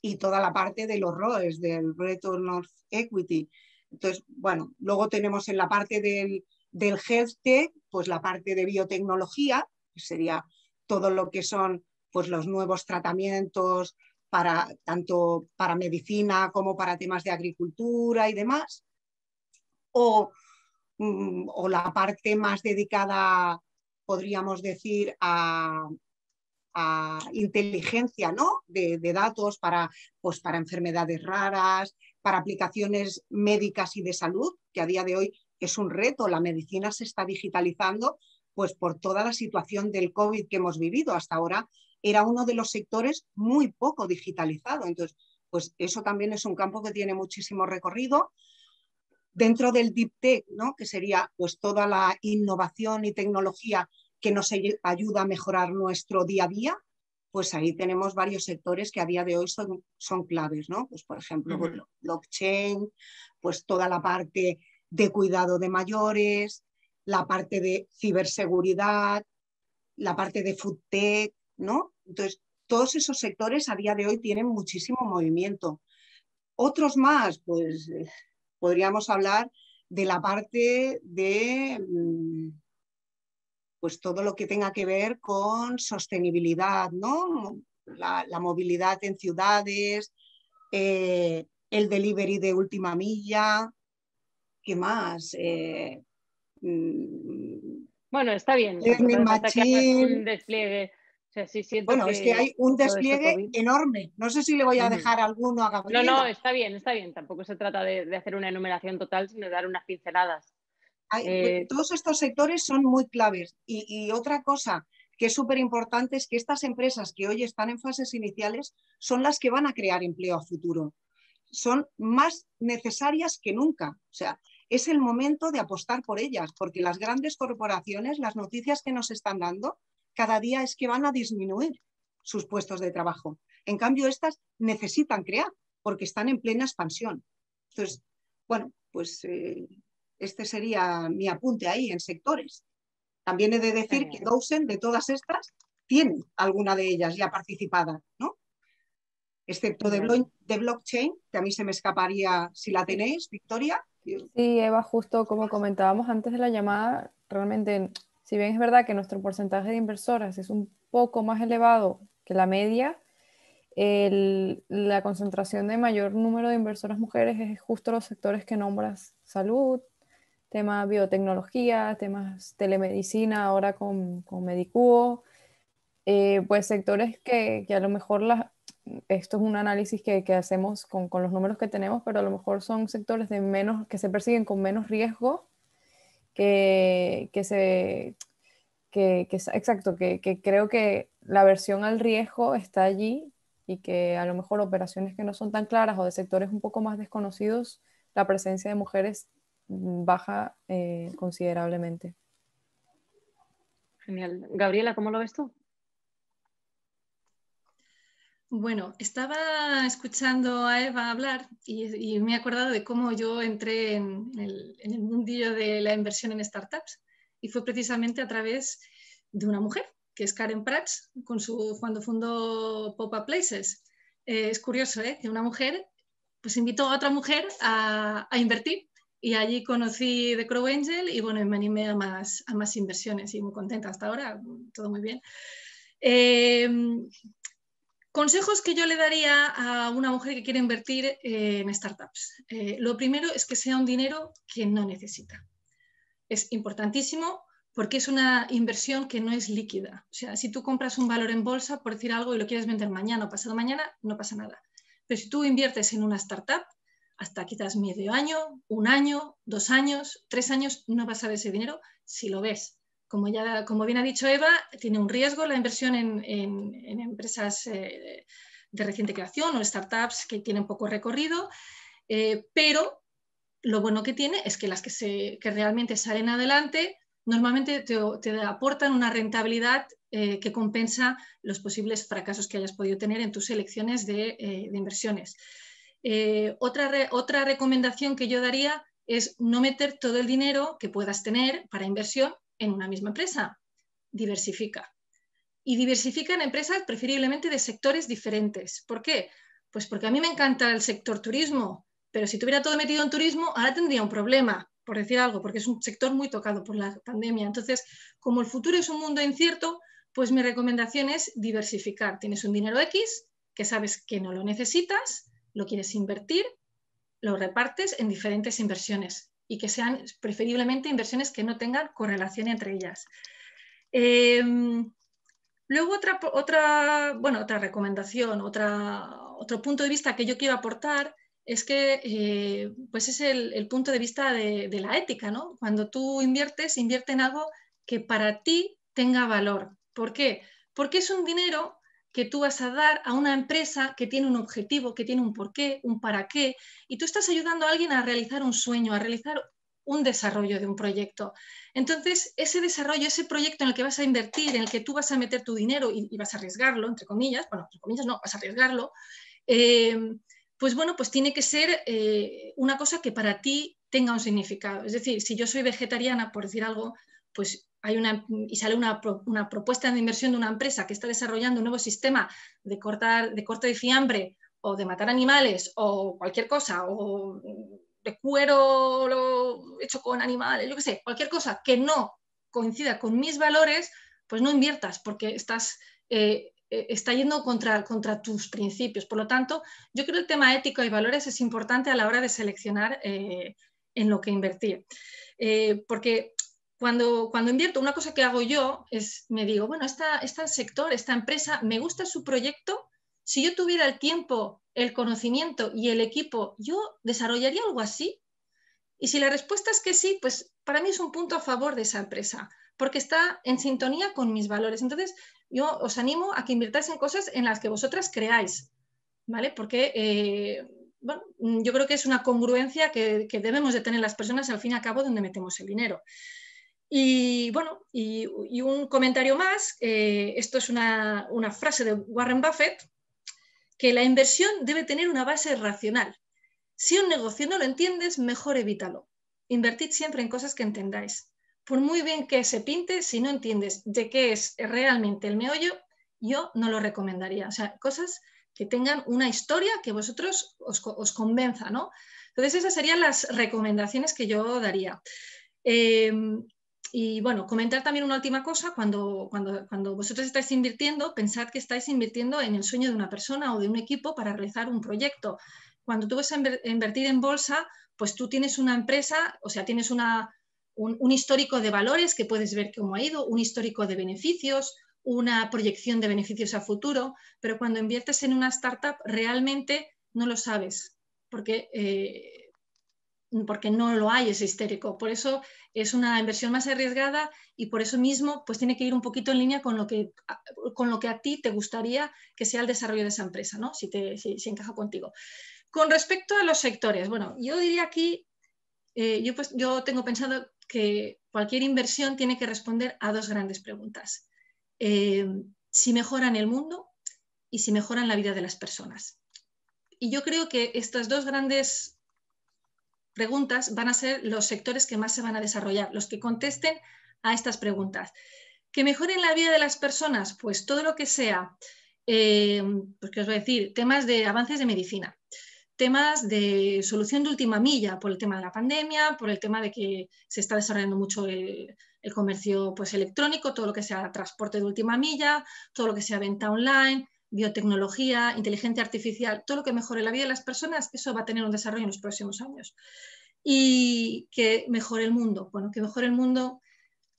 Y toda la parte de los ROEs, del Return of Equity. Entonces, bueno, luego tenemos en la parte del, del Health Tech, pues la parte de biotecnología, que sería todo lo que son pues los nuevos tratamientos para tanto para medicina como para temas de agricultura y demás. Mm, o, la parte más dedicada, podríamos decir, a, inteligencia ¿no? de, datos para, pues, para enfermedades raras, para aplicaciones médicas y de salud, que a día de hoy es un reto. La medicina se está digitalizando pues, por toda la situación del COVID que hemos vivido. Hasta ahora era uno de los sectores muy poco digitalizado. Entonces, pues eso también es un campo que tiene muchísimo recorrido. Dentro del Deep Tech, ¿no? que sería pues, toda la innovación y tecnología que nos ayuda a mejorar nuestro día a día, pues ahí tenemos varios sectores que a día de hoy son, son claves, ¿no? Pues por ejemplo, blockchain, pues toda la parte de cuidado de mayores, la parte de ciberseguridad, la parte de food tech, ¿no? Entonces, todos esos sectores a día de hoy tienen muchísimo movimiento. Otros más, pues podríamos hablar de la parte de mm, pues todo lo que tenga que ver con sostenibilidad, ¿no? La, movilidad en ciudades, eh, el delivery de última milla, ¿qué más? Eh, mm, bueno, está bien. un despliegue bueno, es que hay un despliegue enorme. No sé si le voy a dejar alguno a Gabriela. No, no, está bien, está bien. Tampoco se trata de, hacer una enumeración total, sino de dar unas pinceladas. Eh, todos estos sectores son muy claves. Y, otra cosa que es súper importante es que estas empresas que hoy están en fases iniciales son las que van a crear empleo a futuro. Son más necesarias que nunca. O sea, es el momento de apostar por ellas, porque las grandes corporaciones, las noticias que nos están dando, cada día es que van a disminuir sus puestos de trabajo. En cambio, estas necesitan crear porque están en plena expansión. Entonces, bueno, pues eh, este sería mi apunte ahí en sectores. También he de decir que Dawson, de todas estas, tiene alguna de ellas ya participada, ¿no? Excepto de, de blockchain, que a mí se me escaparía si la tenéis, Victoria. Sí, Eva, justo como comentábamos antes de la llamada, realmente si bien es verdad que nuestro porcentaje de inversoras es un poco más elevado que la media, la concentración de mayor número de inversoras mujeres es justo los sectores que nombras, salud, temas biotecnología, temas telemedicina, ahora con, con Medicuo, eh, pues sectores que, a lo mejor esto es un análisis que, hacemos con, con, los números que tenemos, pero a lo mejor son sectores de menos, que se persiguen con menos riesgo que, se, que, exacto, que, creo que la versión al riesgo está allí y que a lo mejor operaciones que no son tan claras o de sectores un poco más desconocidos, la presencia de mujeres baja eh, considerablemente. Genial. Gabriela, ¿cómo lo ves tú? Bueno, estaba escuchando a Eva hablar y, me he acordado de cómo yo entré en el, en mundillo de la inversión en startups y fue precisamente a través de una mujer, que es Karen Prats, cuando fundó Pop-Up Places. Eh, es curioso ¿eh? que una mujer pues invitó a otra mujer a, a, invertir y allí conocí The Crow Angel y bueno, me animé a más, a más inversiones y muy contenta hasta ahora, todo muy bien. Eh, Consejos que yo le daría a una mujer que quiere invertir eh, en startups. Eh, lo primero es que sea un dinero que no necesita. Es importantísimo porque es una inversión que no es líquida. O sea, si tú compras un valor en bolsa, por decir algo, y lo quieres vender mañana o pasado mañana, no pasa nada. Pero si tú inviertes en una startup, hasta quizás medio año, un año, dos años, tres años, no vas a ver ese dinero si lo ves como, ya, como bien ha dicho Eva, tiene un riesgo la inversión en, empresas eh, de reciente creación o startups que tienen poco recorrido, eh, pero lo bueno que tiene es que las que, se, realmente salen adelante normalmente te, aportan una rentabilidad eh, que compensa los posibles fracasos que hayas podido tener en tus elecciones de, inversiones. otra, otra recomendación que yo daría es no meter todo el dinero que puedas tener para inversión en una misma empresa. Diversifica. Y diversifica en empresas preferiblemente de sectores diferentes. ¿Por qué? Pues porque a mí me encanta el sector turismo, pero si tuviera todo metido en turismo, ahora tendría un problema, por decir algo, porque es un sector muy tocado por la pandemia. Entonces, como el futuro es un mundo incierto, pues mi recomendación es diversificar. Tienes un dinero X que sabes que no lo necesitas, lo quieres invertir, lo repartes en diferentes inversiones y que sean preferiblemente inversiones que no tengan correlación entre ellas. Em, luego otra, otra, bueno, otra recomendación, otra, otro punto de vista que yo quiero aportar es que eh, pues es el, punto de vista de, de, la ética. ¿no? Cuando tú inviertes, invierte en algo que para ti tenga valor. ¿Por qué? Porque es un dinero que tú vas a dar a una empresa que tiene un objetivo, que tiene un porqué, un para qué, y tú estás ayudando a alguien a realizar un sueño, a realizar un desarrollo de un proyecto. Entonces, ese desarrollo, ese proyecto en el que vas a invertir, en el que tú vas a meter tu dinero y, vas a arriesgarlo, entre comillas, bueno, entre comillas no, vas a arriesgarlo, eh, pues bueno, pues tiene que ser eh, una cosa que para ti tenga un significado. Es decir, si yo soy vegetariana, por decir algo, pues hay una, y sale una, propuesta de inversión de una empresa que está desarrollando un nuevo sistema de, cortar, de corte de fiambre o de matar animales o cualquier cosa, o de cuero lo hecho con animales, yo qué sé, cualquier cosa que no coincida con mis valores, pues no inviertas porque estás, eh, eh, está yendo contra, contra tus principios. Por lo tanto, yo creo que el tema ético y valores es importante a la hora de seleccionar eh, en lo que invertir. porque cuando, invierto, una cosa que hago yo es, me digo, bueno, este sector, esta empresa, me gusta su proyecto. Si yo tuviera el tiempo, el conocimiento y el equipo, ¿yo desarrollaría algo así? Y si la respuesta es que sí, pues para mí es un punto a favor de esa empresa, porque está en sintonía con mis valores. Entonces, yo os animo a que invirtáis en cosas en las que vosotras creáis, ¿vale? Porque, eh, yo creo que es una congruencia que, que, debemos de tener las personas al fin y al cabo donde metemos el dinero. Y bueno, y, un comentario más, eh, esto es una, frase de Warren Buffett, que la inversión debe tener una base racional. Si un negocio no lo entiendes, mejor evítalo. Invertid siempre en cosas que entendáis. Por muy bien que se pinte, si no entiendes de qué es realmente el meollo, yo no lo recomendaría. O sea, cosas que tengan una historia que vosotros os, os convenza, ¿no? Entonces, esas serían las recomendaciones que yo daría. Eh, y bueno, comentar también una última cosa, cuando, cuando, cuando, vosotros estáis invirtiendo, pensad que estáis invirtiendo en el sueño de una persona o de un equipo para realizar un proyecto. Cuando tú vas a invertir en bolsa, pues tú tienes una empresa, o sea, tienes una, un, histórico de valores que puedes ver cómo ha ido, un histórico de beneficios, una proyección de beneficios a futuro, pero cuando inviertes en una startup realmente no lo sabes, porque eh, porque no lo hay ese histérico. Por eso es una inversión más arriesgada y por eso mismo pues tiene que ir un poquito en línea con lo que, con lo que a ti te gustaría que sea el desarrollo de esa empresa, ¿no? si, te, si, encaja contigo. Con respecto a los sectores, bueno, yo diría aquí, eh, yo, pues, yo tengo pensado que cualquier inversión tiene que responder a dos grandes preguntas. Eh, si mejoran el mundo y si mejoran la vida de las personas. Y yo creo que estas dos grandes preguntas van a ser los sectores que más se van a desarrollar, los que contesten a estas preguntas. ¿Que mejoren la vida de las personas? Pues todo lo que sea, eh, pues os voy a decir, temas de avances de medicina, temas de solución de última milla por el tema de la pandemia, por el tema de que se está desarrollando mucho el, comercio pues, electrónico, todo lo que sea transporte de última milla, todo lo que sea venta online, biotecnología, inteligencia artificial, todo lo que mejore la vida de las personas, eso va a tener un desarrollo en los próximos años. Y que mejore el mundo. Bueno, que mejore el mundo,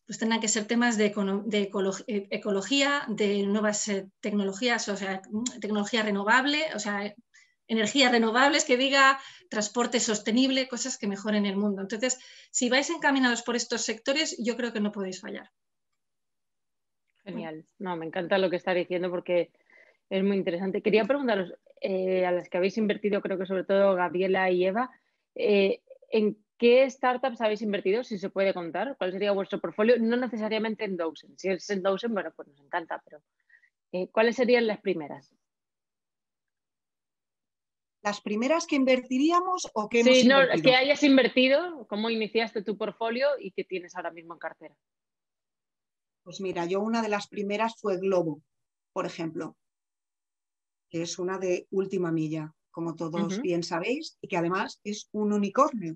pues tendrán que ser temas de, eh, ecología, de nuevas eh, tecnologías, o sea, tecnología renovable, o sea, energías renovables, que diga transporte sostenible, cosas que mejoren el mundo. Entonces, si vais encaminados por estos sectores, yo creo que no podéis fallar. Genial. No, me encanta lo que está diciendo porque es muy interesante. Quería preguntaros eh, a las que habéis invertido, creo que sobre todo Gabriela y Eva, eh, ¿en qué startups habéis invertido? Si se puede contar, ¿cuál sería vuestro portfolio? No necesariamente en Dozen. Si es en Dozen, bueno, pues nos encanta, pero eh, ¿cuáles serían las primeras? ¿Las primeras que invertiríamos o que sí, no, que hayas invertido, cómo iniciaste tu portfolio y qué tienes ahora mismo en cartera. Pues mira, yo una de las primeras fue Globo, por ejemplo que es una de última milla, como todos bien sabéis, y que además es un unicornio,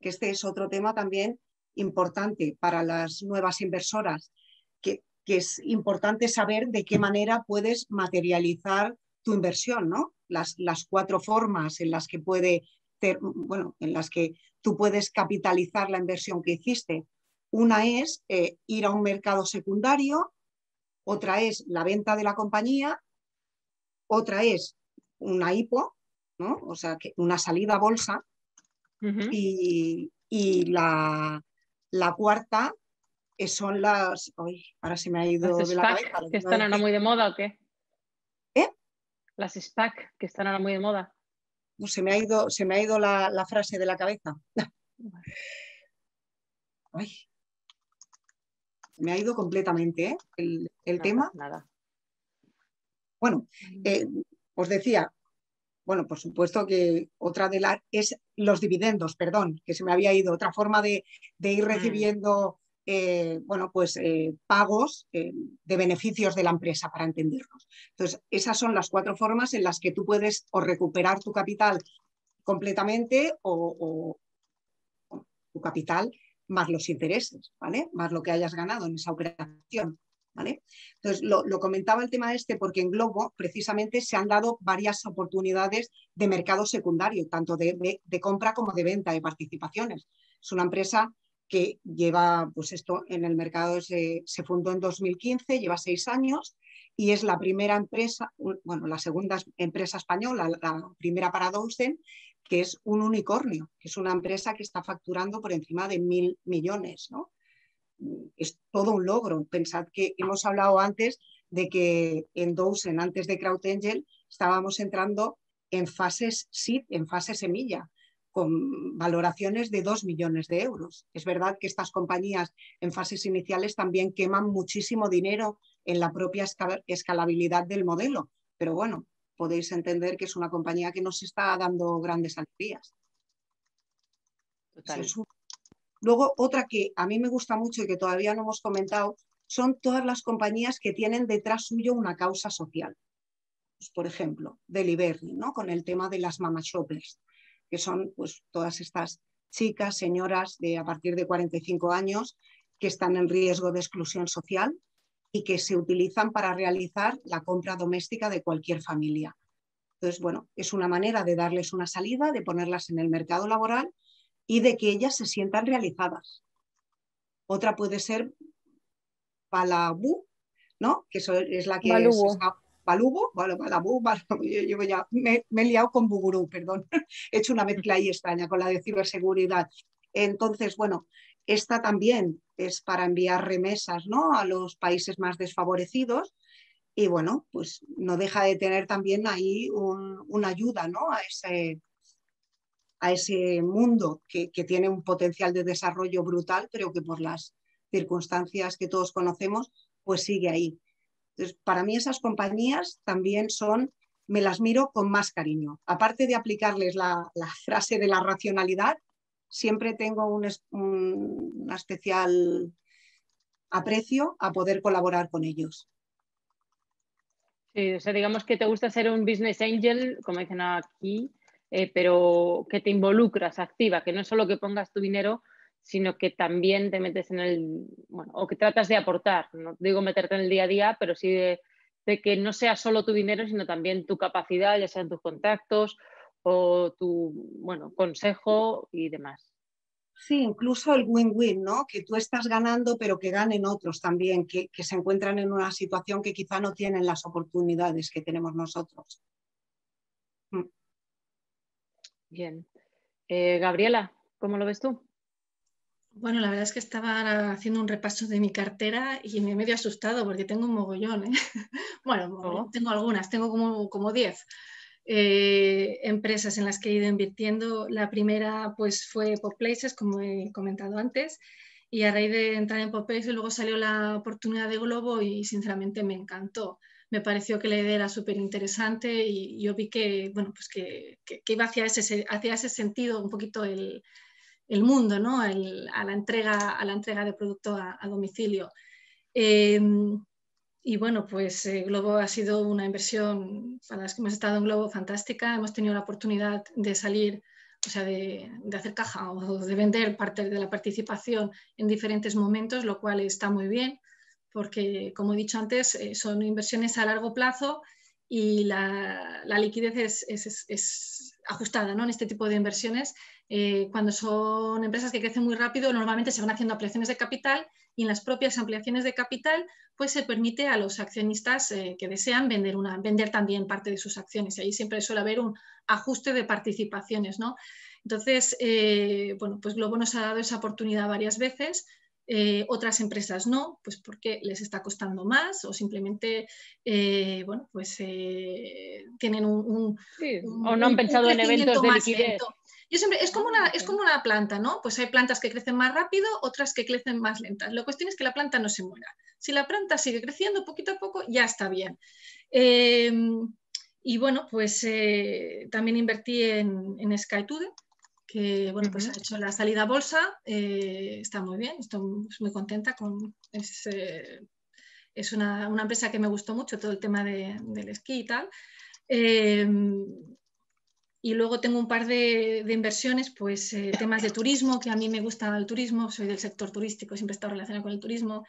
que este es otro tema también importante para las nuevas inversoras, que, es importante saber de qué manera puedes materializar tu inversión, ¿no? Las, las cuatro formas en las que puede bueno, en las que tú puedes capitalizar la inversión que hiciste. Una es eh, ir a un mercado secundario, otra es la venta de la compañía otra es una hipo, ¿no? o sea, que una salida a bolsa, y, la, cuarta son las. ahora se me ha ido de la cabeza. ¿Que están ahora muy de moda o qué? ¿Eh? Las SPAC, que están ahora muy de moda. No, se me ha ido, se me ha ido la, frase de la cabeza. Ay. Me ha ido completamente ¿eh? el, tema. Nada. Bueno, eh, os decía, bueno, por supuesto que otra de las es los dividendos, perdón, que se me había ido, otra forma de, ir mm. recibiendo, eh, bueno, pues eh, pagos de beneficios de la empresa, para entendernos. Entonces, esas son las cuatro formas en las que tú puedes o recuperar tu capital completamente o, o tu capital más los intereses, ¿vale? Más lo que hayas ganado en esa operación. Entonces, lo, comentaba el tema este porque en Globo precisamente se han dado varias oportunidades de mercado secundario, tanto de, compra como de venta de participaciones. Es una empresa que lleva, pues esto en el mercado se, fundó en 2015, lleva seis años y es la primera empresa, bueno, la segunda empresa española, la primera para Dawson, que es un unicornio, que es una empresa que está facturando por encima de mil millones, ¿no? Es todo un logro. Pensad que hemos hablado antes de que en Dozen, antes de CrowdAngel, estábamos entrando en fases SID, en fase semilla, con valoraciones de 2 millones de euros. Es verdad que estas compañías en fases iniciales también queman muchísimo dinero en la propia escalabilidad del modelo, pero bueno, podéis entender que es una compañía que nos está dando grandes alegrías. Luego, otra que a mí me gusta mucho y que todavía no hemos comentado, son todas las compañías que tienen detrás suyo una causa social. Pues, por ejemplo, Delivery, ¿no? con el tema de las mama shoppers, que son pues, todas estas chicas, señoras de a partir de 45 años que están en riesgo de exclusión social y que se utilizan para realizar la compra doméstica de cualquier familia. Entonces, bueno, es una manera de darles una salida, de ponerlas en el mercado laboral y de que ellas se sientan realizadas. Otra puede ser Palabú, ¿no? que es la que Balubo. es Balubo, yo, ya, me, he liado con Bugurú, perdón, he hecho una mezcla ahí extraña con la de ciberseguridad. Entonces, bueno, esta también es para enviar remesas ¿no? a los países más desfavorecidos y bueno, pues no deja de tener también ahí una ayuda ¿no? a, ese, a ese mundo que, tiene un potencial de desarrollo brutal, pero que por las circunstancias que todos conocemos, pues sigue ahí. Entonces, para mí esas compañías también son, me las miro con más cariño. Aparte de aplicarles la, frase de la racionalidad, siempre tengo un, un especial aprecio a poder colaborar con ellos. Sí, o sea, digamos que te gusta ser un business angel, como dicen aquí, eh, pero que te involucras, activa, que no es solo que pongas tu dinero, sino que también te metes en el, bueno, o que tratas de aportar, no digo meterte en el día a día, pero sí de, que no sea solo tu dinero, sino también tu capacidad, ya sean tus contactos o tu, bueno, consejo y demás. Sí, incluso el win-win, ¿no? Que tú estás ganando, pero que ganen otros también, que, que, se encuentran en una situación que quizá no tienen las oportunidades que tenemos nosotros. Bien. Eh, Gabriela, ¿cómo lo ves tú? Bueno, la verdad es que estaba haciendo un repaso de mi cartera y me he medio asustado porque tengo un mogollón. ¿eh? bueno, oh. tengo algunas, tengo como, como 10 eh, empresas en las que he ido invirtiendo. La primera pues, fue Pop Places, como he comentado antes, y a raíz de entrar en Pop Places luego salió la oportunidad de Globo y sinceramente me encantó me pareció que la idea era súper interesante y yo vi que, bueno, pues que, iba hacia ese, hacia ese sentido un poquito el, mundo, ¿no? a, la entrega, a la entrega de producto a, domicilio. Em, y bueno, pues eh, Globo ha sido una inversión, para las que hemos estado en Globo, fantástica. Hemos tenido la oportunidad de salir, o sea, de, de hacer caja o de vender parte de la participación en diferentes momentos, lo cual está muy bien porque, como he dicho antes, eh, son inversiones a largo plazo y la, liquidez es, ajustada ¿no? en este tipo de inversiones. Eh, cuando son empresas que crecen muy rápido, normalmente se van haciendo ampliaciones de capital y en las propias ampliaciones de capital pues se permite a los accionistas eh, que desean vender también parte de sus acciones. Y ahí siempre suele haber un ajuste de participaciones. ¿no? Entonces, bueno, pues Globo nos ha dado esa oportunidad varias veces eh, otras empresas no, pues porque les está costando más o simplemente, eh, bueno, pues eh, tienen un, O no han pensado en eventos de liquidez. Yo siempre, es como, una, es como una planta, ¿no? Pues hay plantas que crecen más rápido, otras que crecen más lentas. La cuestión es que la planta no se muera. Si la planta sigue creciendo poquito a poco, ya está bien. Em, y bueno, pues también invertí en, en SkyTude, que bueno, pues ha hecho la salida a bolsa, eh, está muy bien, estoy muy contenta con... Es, eh, es una, una, empresa que me gustó mucho, todo el tema de, del esquí y tal. Em, y luego tengo un par de, de inversiones, pues eh, temas de turismo, que a mí me gusta el turismo, soy del sector turístico, siempre he estado relacionado con el turismo,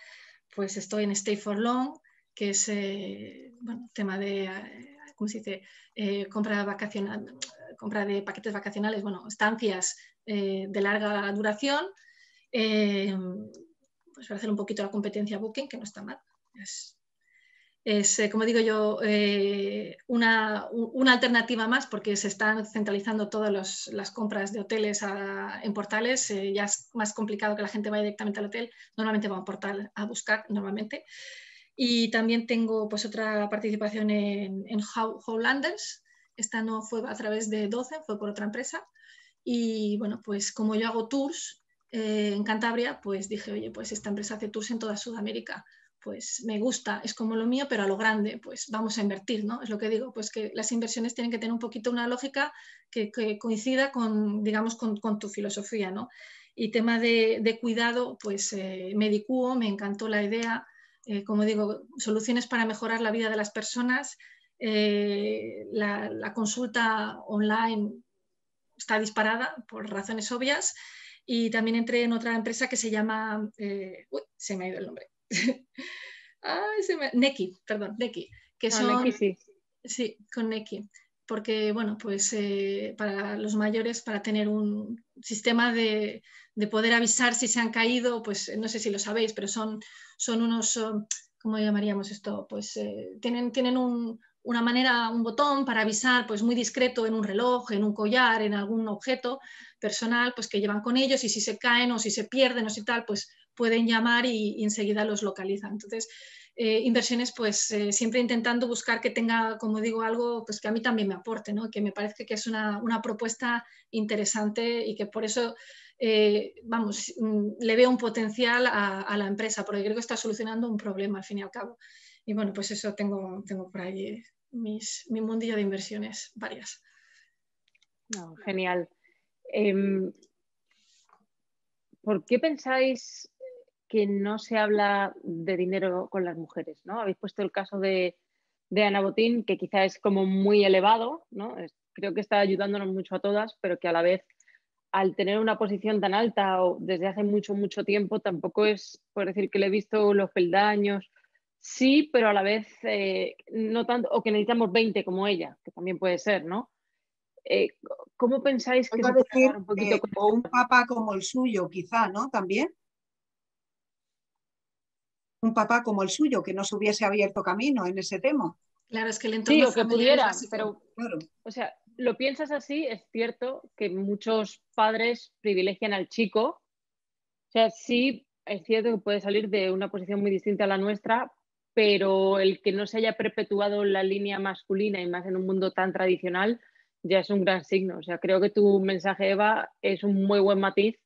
pues estoy en Stay for Long, que es, bueno, tema de, ¿cómo se dice?, compra vacacional, compra de paquetes vacacionales, bueno, estancias eh, de larga duración, eh, pues para hacer un poquito la competencia Booking, que no está mal. Es, eh, como digo yo, una, alternativa más porque se están centralizando todas las compras de hoteles en portales. ya es más complicado que la gente vaya directamente al hotel. Normalmente va a un portal a buscar, normalmente. Y también tengo pues otra participación en, en esta no fue a través de 12, fue por otra empresa. Y bueno, pues como yo hago tours eh, en Cantabria, pues dije, oye, pues esta empresa hace tours en toda Sudamérica. Pues me gusta, es como lo mío, pero a lo grande, pues vamos a invertir, ¿no? Es lo que digo, pues que las inversiones tienen que tener un poquito una lógica que, coincida con, digamos, con, tu filosofía, ¿no? Y tema de, cuidado, pues eh, me dicuo, me encantó la idea, eh, como digo, soluciones para mejorar la vida de las personas, eh, la, consulta online está disparada por razones obvias y también entré en otra empresa que se llama, eh, uy, se me ha ido el nombre, Neki, perdón, Neki, que ah, son, sí. con Neki, porque bueno, pues eh, para los mayores, para tener un sistema de, de, poder avisar si se han caído, pues no sé si lo sabéis, pero son, son unos, ¿cómo llamaríamos esto? Pues tienen, tienen un, una manera, un botón para avisar pues muy discreto en un reloj, en un collar, en algún objeto personal, pues que llevan con ellos y si se caen o si se pierden o si tal, pues pueden llamar y, enseguida los localizan. Entonces, eh, inversiones, pues eh, siempre intentando buscar que tenga, como digo, algo pues, que a mí también me aporte, ¿no? que me parece que es una, propuesta interesante y que por eso, eh, vamos, mm, le veo un potencial a, la empresa, porque creo que está solucionando un problema al fin y al cabo. Y bueno, pues eso tengo, tengo por ahí mis, mi mundillo de inversiones varias. genial. Em, ¿Por qué pensáis que no se habla de dinero con las mujeres, ¿no? Habéis puesto el caso de, Ana Botín, que quizá es como muy elevado, ¿no? creo que está ayudándonos mucho a todas, pero que a la vez, al tener una posición tan alta o desde hace mucho, mucho tiempo, tampoco es, por decir que le he visto los peldaños, sí, pero a la vez eh, no tanto, o que necesitamos 20 como ella, que también puede ser, ¿no? Eh, ¿Cómo pensáis que se puede un poquito O un papa como el suyo, quizá, ¿no? También un papá como el suyo, que no se hubiese abierto camino en ese tema. Claro, es que el entorno sí, o que pudiera, pero, o sea, lo piensas así, es cierto que muchos padres privilegian al chico. O sea, sí, es cierto que puede salir de una posición muy distinta a la nuestra, pero el que no se haya perpetuado la línea masculina y más en un mundo tan tradicional ya es un gran signo. O sea, creo que tu mensaje, Eva, es un muy buen matiz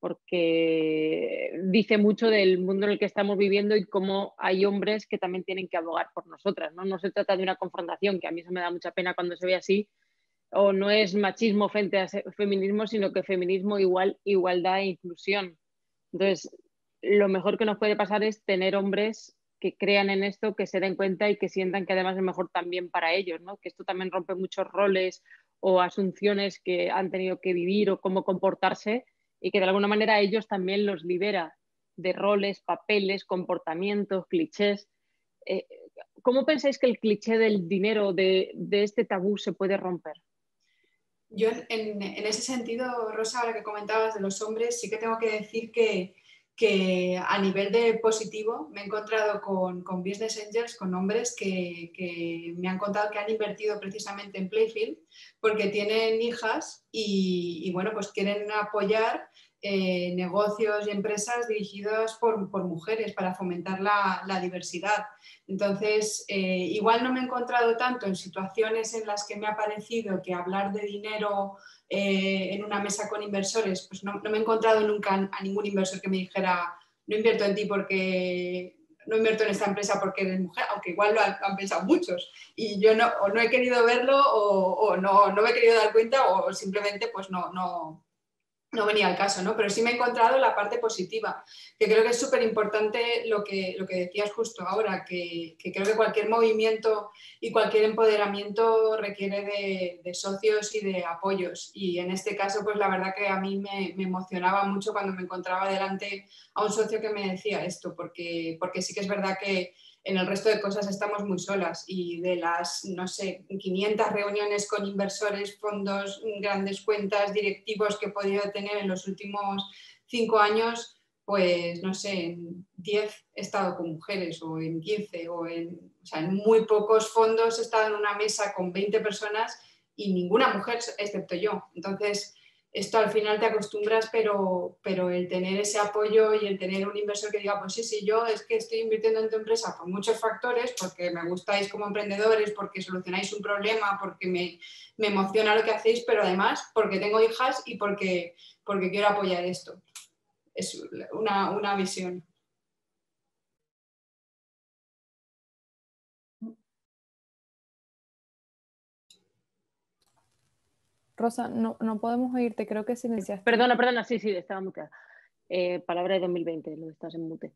porque dice mucho del mundo en el que estamos viviendo y cómo hay hombres que también tienen que abogar por nosotras. ¿no? no se trata de una confrontación, que a mí eso me da mucha pena cuando se ve así, o no es machismo frente a feminismo, sino que feminismo igual, igualdad e inclusión. Entonces, lo mejor que nos puede pasar es tener hombres que crean en esto, que se den cuenta y que sientan que además es mejor también para ellos, ¿no? que esto también rompe muchos roles o asunciones que han tenido que vivir o cómo comportarse y que de alguna manera ellos también los libera de roles, papeles, comportamientos, clichés. Eh, ¿Cómo pensáis que el cliché del dinero, de, este tabú, se puede romper? Yo en, ese sentido, Rosa, ahora que comentabas de los hombres, sí que tengo que decir que, a nivel de positivo me he encontrado con, business angels, con hombres que, me han contado que han invertido precisamente en Playfield porque tienen hijas y, y bueno, pues quieren apoyar eh, negocios y empresas dirigidos por, mujeres para fomentar la, diversidad. Entonces, eh, igual no me he encontrado tanto en situaciones en las que me ha parecido que hablar de dinero eh, en una mesa con inversores, pues no, me he encontrado nunca a ningún inversor que me dijera, no invierto en ti porque no invierto en esta empresa porque eres mujer, aunque igual lo han, pensado muchos. Y yo no, o no he querido verlo o, no, no, me he querido dar cuenta o simplemente pues no, no, no venía al caso, ¿no? Pero sí me he encontrado la parte positiva, que creo que es súper importante lo que, lo que decías justo ahora, que, creo que cualquier movimiento y cualquier empoderamiento requiere de, socios y de apoyos. Y en este caso, pues la verdad que a mí me, me, emocionaba mucho cuando me encontraba delante a un socio que me decía esto, porque, porque sí que es verdad que en el resto de cosas estamos muy solas y de las, no sé, 500 reuniones con inversores, fondos, grandes cuentas, directivos que he podido tener en los últimos cinco años, pues no sé, en 10 he estado con mujeres o en 15 o en, o sea, en muy pocos fondos he estado en una mesa con 20 personas y ninguna mujer excepto yo. Entonces, esto al final te acostumbras, pero, pero el tener ese apoyo y el tener un inversor que diga, pues sí, sí, yo es que estoy invirtiendo en tu empresa por muchos factores, porque me gustáis como emprendedores, porque solucionáis un problema, porque me, emociona lo que hacéis, pero además porque tengo hijas y porque, porque quiero apoyar esto. Es una, una visión. Rosa, no, no podemos oírte, creo que silenciaste. Perdona, perdona, sí, sí, estaba muteada. Eh, palabra de 2020, lo estás en mute.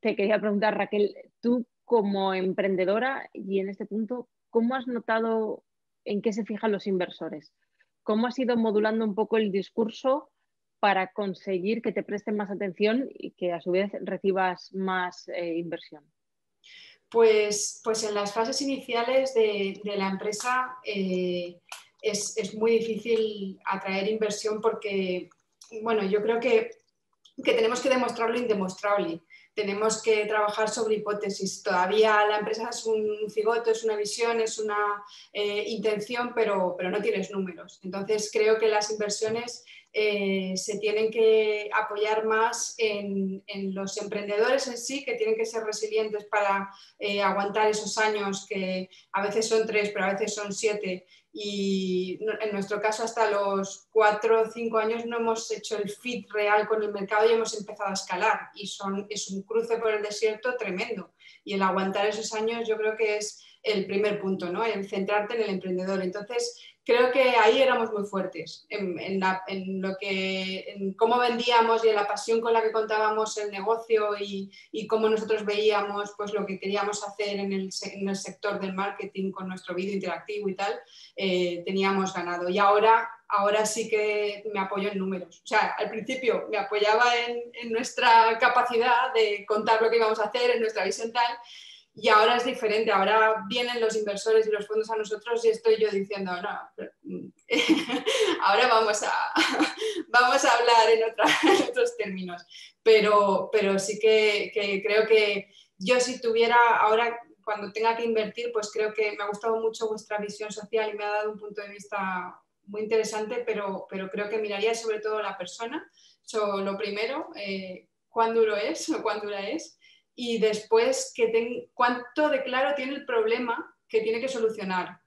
Te quería preguntar, Raquel, tú como emprendedora y en este punto, ¿cómo has notado en qué se fijan los inversores? ¿Cómo has ido modulando un poco el discurso para conseguir que te presten más atención y que a su vez recibas más eh, inversión? Pues, pues en las fases iniciales de, la empresa eh, es, muy difícil atraer inversión porque, bueno, yo creo que, tenemos que demostrar lo indemostrable. Tenemos que trabajar sobre hipótesis. Todavía la empresa es un cigoto, es una visión, es una eh, intención, pero, pero no tienes números. Entonces creo que las inversiones eh, se tienen que apoyar más en, los emprendedores en sí, que tienen que ser resilientes para eh, aguantar esos años que a veces son tres, pero a veces son siete. Y en nuestro caso, hasta los cuatro o cinco años no hemos hecho el fit real con el mercado y hemos empezado a escalar. Y son, es un cruce por el desierto tremendo. Y el aguantar esos años yo creo que es el primer punto, ¿no? el centrarte en el emprendedor. Entonces, creo que ahí éramos muy fuertes en, lo que, cómo vendíamos y en la pasión con la que contábamos el negocio y, cómo nosotros veíamos pues, lo que queríamos hacer en el, sector del marketing con nuestro vídeo interactivo y tal, eh, teníamos ganado. Y ahora, ahora sí que me apoyo en números. O sea, al principio me apoyaba en nuestra capacidad de contar lo que íbamos a hacer, en nuestra visión tal, y ahora es diferente, ahora vienen los inversores y los fondos a nosotros y estoy yo diciendo, no, ahora vamos a, vamos a hablar en, otros términos. Pero, pero sí que, creo que yo si tuviera ahora, cuando tenga que invertir, pues creo que me ha gustado mucho vuestra visión social y me ha dado un punto de vista muy interesante, pero, pero creo que miraría sobre todo la persona. Eso, lo primero, eh, cuán duro es o cuán dura es y después que cuánto de claro tiene el problema que tiene que solucionar.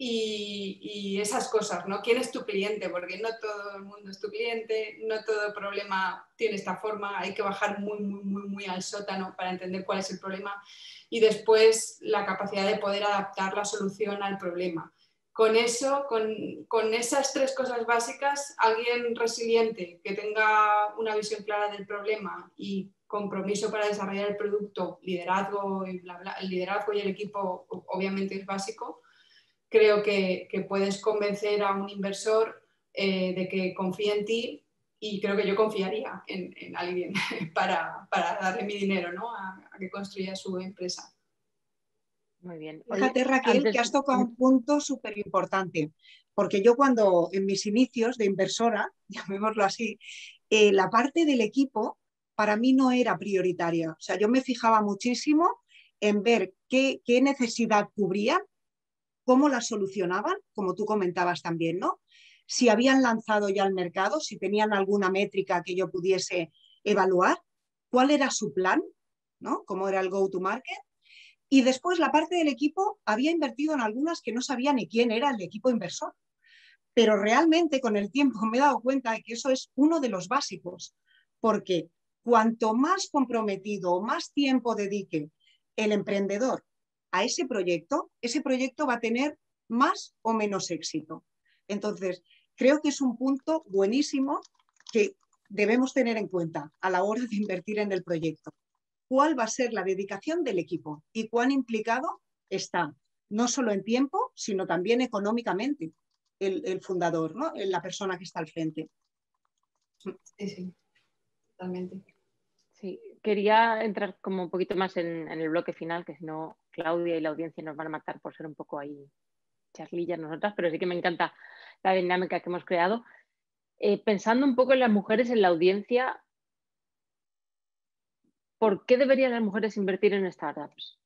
Y, esas cosas, ¿no? ¿Quién es tu cliente? Porque no todo el mundo es tu cliente, no todo problema tiene esta forma, hay que bajar muy, muy, muy, muy al sótano para entender cuál es el problema. Y después la capacidad de poder adaptar la solución al problema. Con eso, con, con esas tres cosas básicas, alguien resiliente que tenga una visión clara del problema y compromiso para desarrollar el producto, liderazgo y el liderazgo y el equipo obviamente es básico, creo que, puedes convencer a un inversor eh, de que confíe en ti y creo que yo confiaría en, alguien para, darle mi dinero ¿no? a, que construya su empresa. Muy bien. Fíjate, Raquel, que has tocado un punto súper importante, porque yo cuando en mis inicios de inversora, llamémoslo así, eh, la parte del equipo para mí no era prioritaria. O sea, yo me fijaba muchísimo en ver qué, necesidad cubrían, cómo la solucionaban, como tú comentabas también, ¿no? Si habían lanzado ya al mercado, si tenían alguna métrica que yo pudiese evaluar, cuál era su plan, ¿no? Cómo era el go-to-market. Y después la parte del equipo había invertido en algunas que no sabía ni quién era el equipo inversor. Pero realmente con el tiempo me he dado cuenta de que eso es uno de los básicos, porque cuanto más comprometido o más tiempo dedique el emprendedor a ese proyecto, ese proyecto va a tener más o menos éxito. Entonces, creo que es un punto buenísimo que debemos tener en cuenta a la hora de invertir en el proyecto. ¿Cuál va a ser la dedicación del equipo y cuán implicado está, no solo en tiempo, sino también económicamente, el, fundador, ¿no? la persona que está al frente? Sí, sí, totalmente. Sí, quería entrar como un poquito más en, el bloque final, que si no, Claudia y la audiencia nos van a matar por ser un poco ahí charlillas nosotras, pero sí que me encanta la dinámica que hemos creado. Eh, pensando un poco en las mujeres en la audiencia, ¿por qué deberían las mujeres invertir en startups?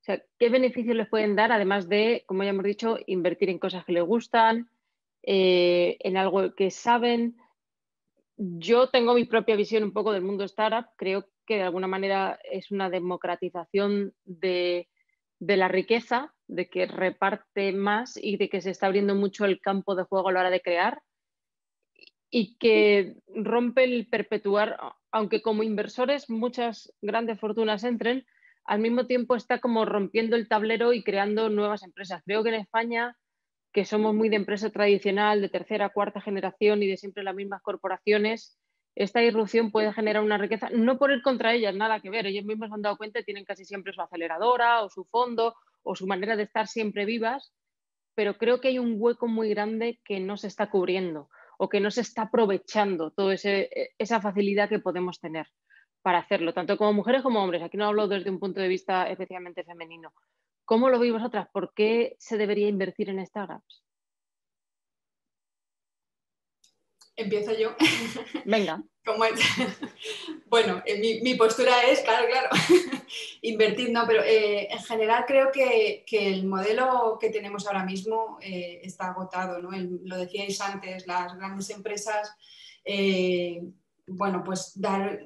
O sea, ¿qué beneficios les pueden dar, además de, como ya hemos dicho, invertir en cosas que les gustan, eh, en algo que saben? Yo tengo mi propia visión un poco del mundo startup. Creo que de alguna manera es una democratización de, la riqueza, de que reparte más y de que se está abriendo mucho el campo de juego a la hora de crear y que rompe el perpetuar, aunque como inversores muchas grandes fortunas entren, al mismo tiempo está como rompiendo el tablero y creando nuevas empresas. Creo que en España que somos muy de empresa tradicional, de tercera, cuarta generación y de siempre las mismas corporaciones, esta irrupción puede generar una riqueza, no por ir contra ellas, nada que ver, ellos mismos han dado cuenta tienen casi siempre su aceleradora o su fondo o su manera de estar siempre vivas, pero creo que hay un hueco muy grande que no se está cubriendo o que no se está aprovechando toda esa facilidad que podemos tener para hacerlo, tanto como mujeres como hombres. Aquí no hablo desde un punto de vista especialmente femenino, ¿Cómo lo veis vosotras? ¿Por qué se debería invertir en startups? Empiezo yo. Venga. bueno, eh, mi, postura es, claro, claro, invertir, no, pero eh, en general creo que, el modelo que tenemos ahora mismo eh, está agotado, ¿no? lo decíais antes, las grandes empresas, bueno, pues dar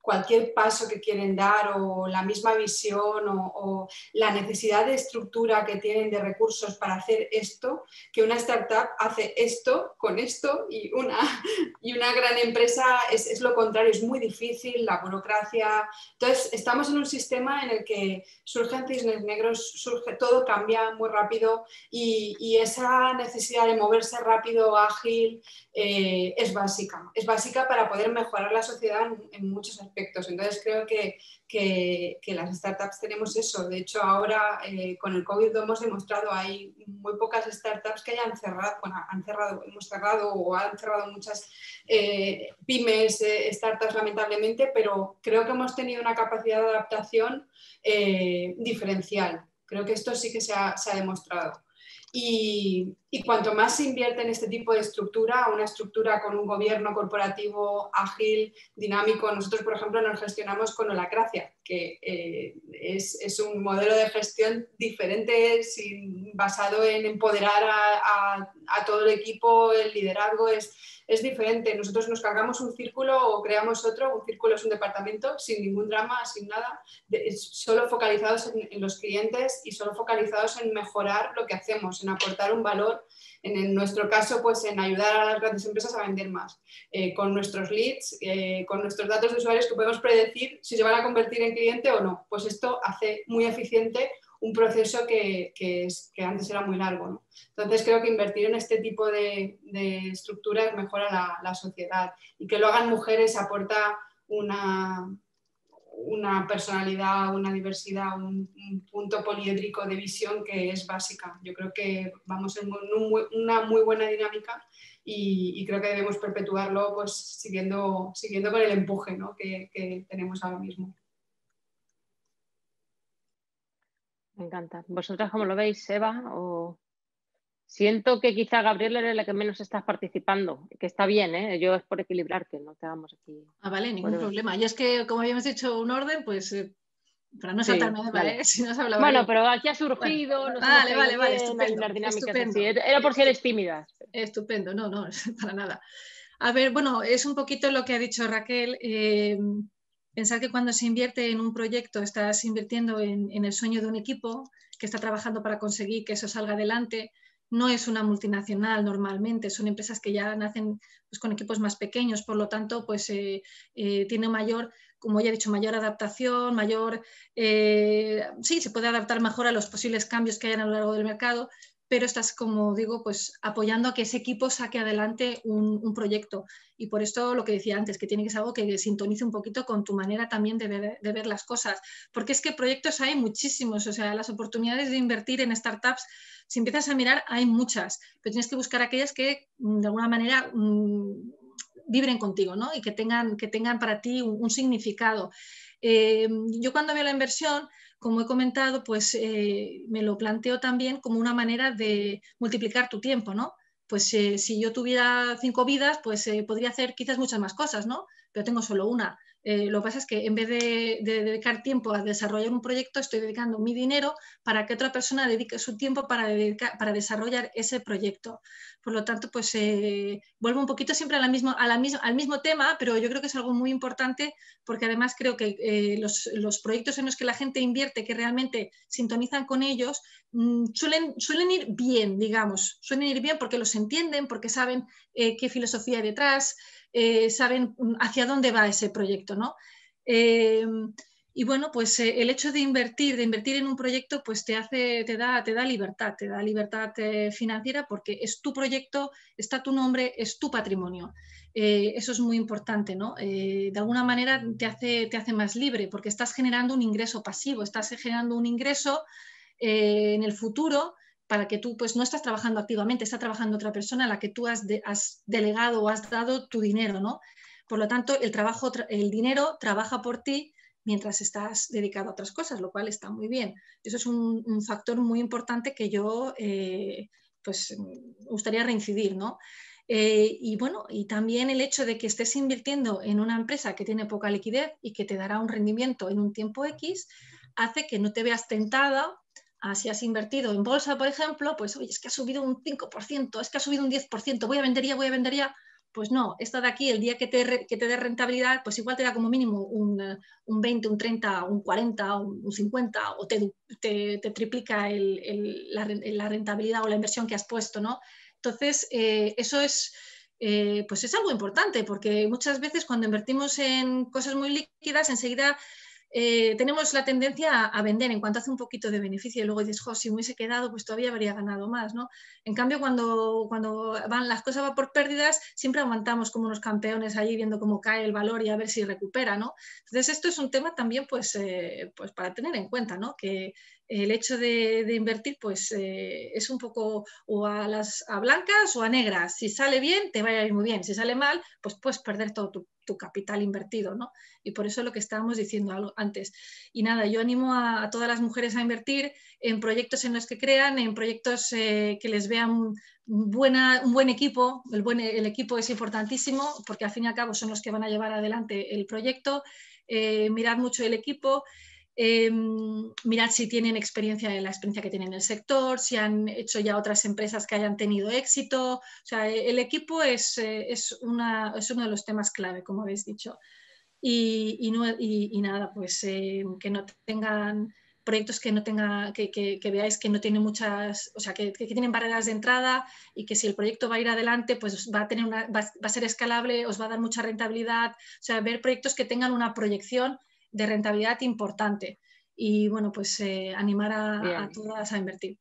cualquier paso que quieren dar o la misma visión o, la necesidad de estructura que tienen de recursos para hacer esto, que una startup hace esto con esto y una, y una gran empresa es, es, lo contrario, es muy difícil, la burocracia. Entonces, estamos en un sistema en el que surgen cisnes negros, surge, todo cambia muy rápido y, y esa necesidad de moverse rápido, ágil, eh, es básica. Es básica para poder mejorar la sociedad en muchos aspectos. Entonces creo que, que, las startups tenemos eso. De hecho, ahora eh, con el COVID hemos demostrado, hay muy pocas startups que hayan cerrado, bueno, han cerrado, hemos cerrado o han cerrado muchas eh, pymes, eh, startups lamentablemente, pero creo que hemos tenido una capacidad de adaptación diferencial. Creo que esto sí que se ha demostrado. Y, cuanto más se invierte en este tipo de estructura, una estructura con un gobierno corporativo ágil, dinámico, nosotros, por ejemplo, nos gestionamos con Holacracia, que eh, es, un modelo de gestión diferente, basado en empoderar a, a todo el equipo, el liderazgo es es diferente. Nosotros nos cargamos un círculo o creamos otro, un círculo es un departamento sin ningún drama, sin nada, solo focalizados en, los clientes y solo focalizados en mejorar lo que hacemos, en aportar un valor. En, nuestro caso, pues en ayudar a las grandes empresas a vender más, eh, con nuestros leads, eh, con nuestros datos de usuarios que podemos predecir si se van a convertir en cliente o no. Pues esto hace muy eficiente un proceso que, es, que antes era muy largo. Entonces creo que invertir en este tipo de, estructuras mejora la, sociedad y que lo hagan mujeres aporta una, personalidad, una diversidad, un, punto poliédrico de visión que es básica. Yo creo que vamos en una muy buena dinámica y, creo que debemos perpetuarlo pues, siguiendo, con el empuje que tenemos ahora mismo. Me encanta. ¿Vosotras cómo lo veis, Eva? O... Siento que quizá Gabriela es la que menos estás participando, que está bien, ¿eh? Yo es por equilibrar, que no te hagamos aquí. Ah, vale, ningún problema. Yo es que, como habíamos dicho, un orden, pues eh, para no saltarme de vale. si no se habla Bueno, pero aquí ha surgido. no vale, vale, vale, estupendo, estupendo. Era por si eres tímida. Estupendo, no, no, para nada. A ver, bueno, es un poquito lo que ha dicho Raquel. Eh, Pensar que cuando se invierte en un proyecto estás invirtiendo en, el sueño de un equipo que está trabajando para conseguir que eso salga adelante. No es una multinacional normalmente, son empresas que ya nacen pues, con equipos más pequeños, por lo tanto, pues eh, eh, tiene mayor, como ya he dicho, mayor adaptación, mayor, eh, sí, se puede adaptar mejor a los posibles cambios que hayan a lo largo del mercado, pero estás, como digo, pues apoyando a que ese equipo saque adelante un, proyecto. Y por esto lo que decía antes, que tiene que ser algo que sintonice un poquito con tu manera también de ver, las cosas. Porque es que proyectos hay muchísimos, o sea, las oportunidades de invertir en startups, si empiezas a mirar, hay muchas, pero tienes que buscar aquellas que mm, de alguna manera mm, vibren contigo ¿no? y que tengan, que tengan para ti un, significado. Eh, yo cuando veo la inversión, como he comentado, pues eh, me lo planteo también como una manera de multiplicar tu tiempo, ¿no? Pues eh, si yo tuviera cinco vidas, pues eh, podría hacer quizás muchas más cosas, ¿no? Pero tengo solo una. Eh, lo que pasa es que en vez de, dedicar tiempo a desarrollar un proyecto, estoy dedicando mi dinero para que otra persona dedique su tiempo para, para desarrollar ese proyecto. Por lo tanto, pues eh, vuelvo un poquito siempre mismo, la al mismo tema, pero yo creo que es algo muy importante porque además creo que eh, los, proyectos en los que la gente invierte, que realmente sintonizan con ellos, mm, suelen, suelen ir bien, digamos, suelen ir bien porque los entienden, porque saben qué filosofía hay detrás. Eh, saben hacia dónde va ese proyecto, ¿no? Eh, y bueno, pues eh, el hecho de invertir, de invertir en un proyecto, pues te hace, te da, te da libertad, te da libertad financiera porque es tu proyecto, está tu nombre, es tu patrimonio. eso es muy importante, ¿no? de alguna manera te hace, te hace más libre porque estás generando un ingreso pasivo, estás generando un ingreso en el futuro para que tú pues no estás trabajando activamente, está trabajando otra persona a la que tú has, delegado o has dado tu dinero, ¿no? Por lo tanto, el, trabajo, el dinero trabaja por ti mientras estás dedicado a otras cosas, lo cual está muy bien. Eso es un, factor muy importante que yo eh, pues, gustaría reincidir, ¿no? Eh, y bueno, y también el hecho de que estés invirtiendo en una empresa que tiene poca liquidez y que te dará un rendimiento en un tiempo X, hace que no te veas tentada si has invertido en bolsa, por ejemplo, pues oye, es que ha subido un 5%, es que ha subido un 10%, voy a vender ya, voy a vender ya. Pues no, esta de aquí, el día que te, dé rentabilidad, pues igual te da como mínimo un, un 20, un 30, un 40, un 50 o te, triplica la, rentabilidad o la inversión que has puesto, ¿no? Entonces, eh, eso es, eh, pues es algo importante porque muchas veces cuando invertimos en cosas muy líquidas, enseguida eh, tenemos la tendencia a, vender en cuanto hace un poquito de beneficio y luego dices, jo, si me hubiese quedado, pues todavía habría ganado más, ¿no? En cambio, cuando, cuando van, las cosas van por pérdidas, siempre aguantamos como unos campeones allí viendo cómo cae el valor y a ver si recupera, ¿no? Entonces, esto es un tema también, pues, eh, pues para tener en cuenta, ¿no? Que el hecho de, invertir, pues, eh, es un poco o a las a blancas o a negras. Si sale bien, te va a ir muy bien. Si sale mal, pues puedes perder todo tu capital invertido, ¿no? Y por eso lo que estábamos diciendo antes. Y nada, yo animo a, todas las mujeres a invertir en proyectos en los que crean, en proyectos eh, que les vean buena, un buen equipo. El, buen, el equipo es importantísimo porque al fin y al cabo son los que van a llevar adelante el proyecto. Eh, mirad mucho el equipo. Eh, mirad si tienen experiencia en la experiencia que tienen en el sector, si han hecho ya otras empresas que hayan tenido éxito. O sea, el equipo es, eh, es, una, es uno de los temas clave, como habéis dicho. Y, y, no, y, nada, pues eh, que no tengan proyectos que no tenga, que, que, veáis que no tienen muchas, o sea, que, que, tienen barreras de entrada y que si el proyecto va a ir adelante, pues va a, tener una, va a ser escalable, os va a dar mucha rentabilidad. O sea, ver proyectos que tengan una proyección de rentabilidad importante. Y bueno, pues eh, animar a, todas a invertir.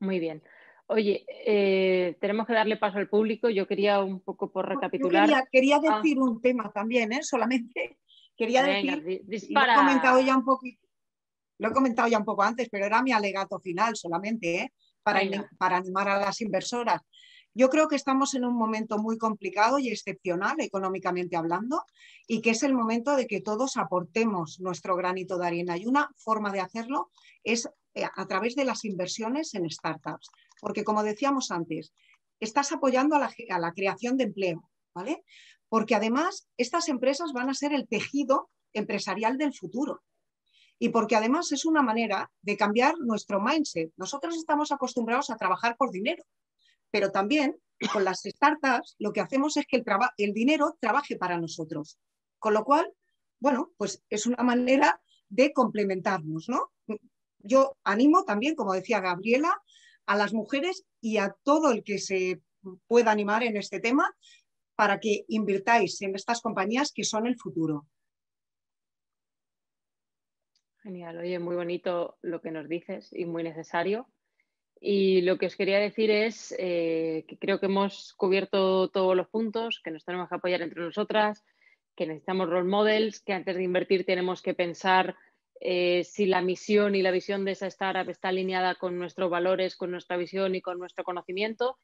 Muy bien. Oye, eh, tenemos que darle paso al público. Yo quería un poco por recapitular. quería, ah. decir un tema también, ¿eh? solamente quería decir. Lo he comentado ya un poquito. Lo he comentado ya un poco antes, pero era mi alegato final solamente, ¿eh? para, para animar a las inversoras. Yo creo que estamos en un momento muy complicado y excepcional económicamente hablando y que es el momento de que todos aportemos nuestro granito de arena. Y una forma de hacerlo es eh, a través de las inversiones en startups, porque como decíamos antes, estás apoyando a la, creación de empleo, ¿vale? Porque además estas empresas van a ser el tejido empresarial del futuro y porque además es una manera de cambiar nuestro mindset. Nosotros estamos acostumbrados a trabajar por dinero pero también con las startups lo que hacemos es que el, el dinero trabaje para nosotros. Con lo cual, bueno, pues es una manera de complementarnos, ¿no? Yo animo también, como decía Gabriela, a las mujeres y a todo el que se pueda animar en este tema para que invirtáis en estas compañías que son el futuro. Genial, oye, muy bonito lo que nos dices y muy necesario. Y lo que os quería decir es eh, que creo que hemos cubierto todos los puntos, que nos tenemos que apoyar entre nosotras, que necesitamos role models, que antes de invertir tenemos que pensar eh, si la misión y la visión de esa startup está alineada con nuestros valores, con nuestra visión y con nuestro conocimiento,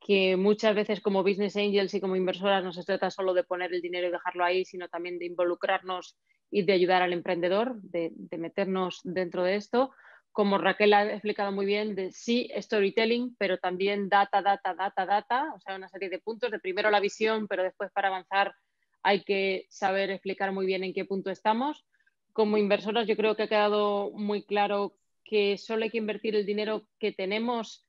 que muchas veces como business angels y como inversoras no se trata solo de poner el dinero y dejarlo ahí, sino también de involucrarnos y de ayudar al emprendedor, de, de meternos dentro de esto como Raquel ha explicado muy bien, de sí storytelling, pero también data, data, data, data, o sea, una serie de puntos, de primero la visión, pero después para avanzar hay que saber explicar muy bien en qué punto estamos. Como inversoras yo creo que ha quedado muy claro que solo hay que invertir el dinero que tenemos,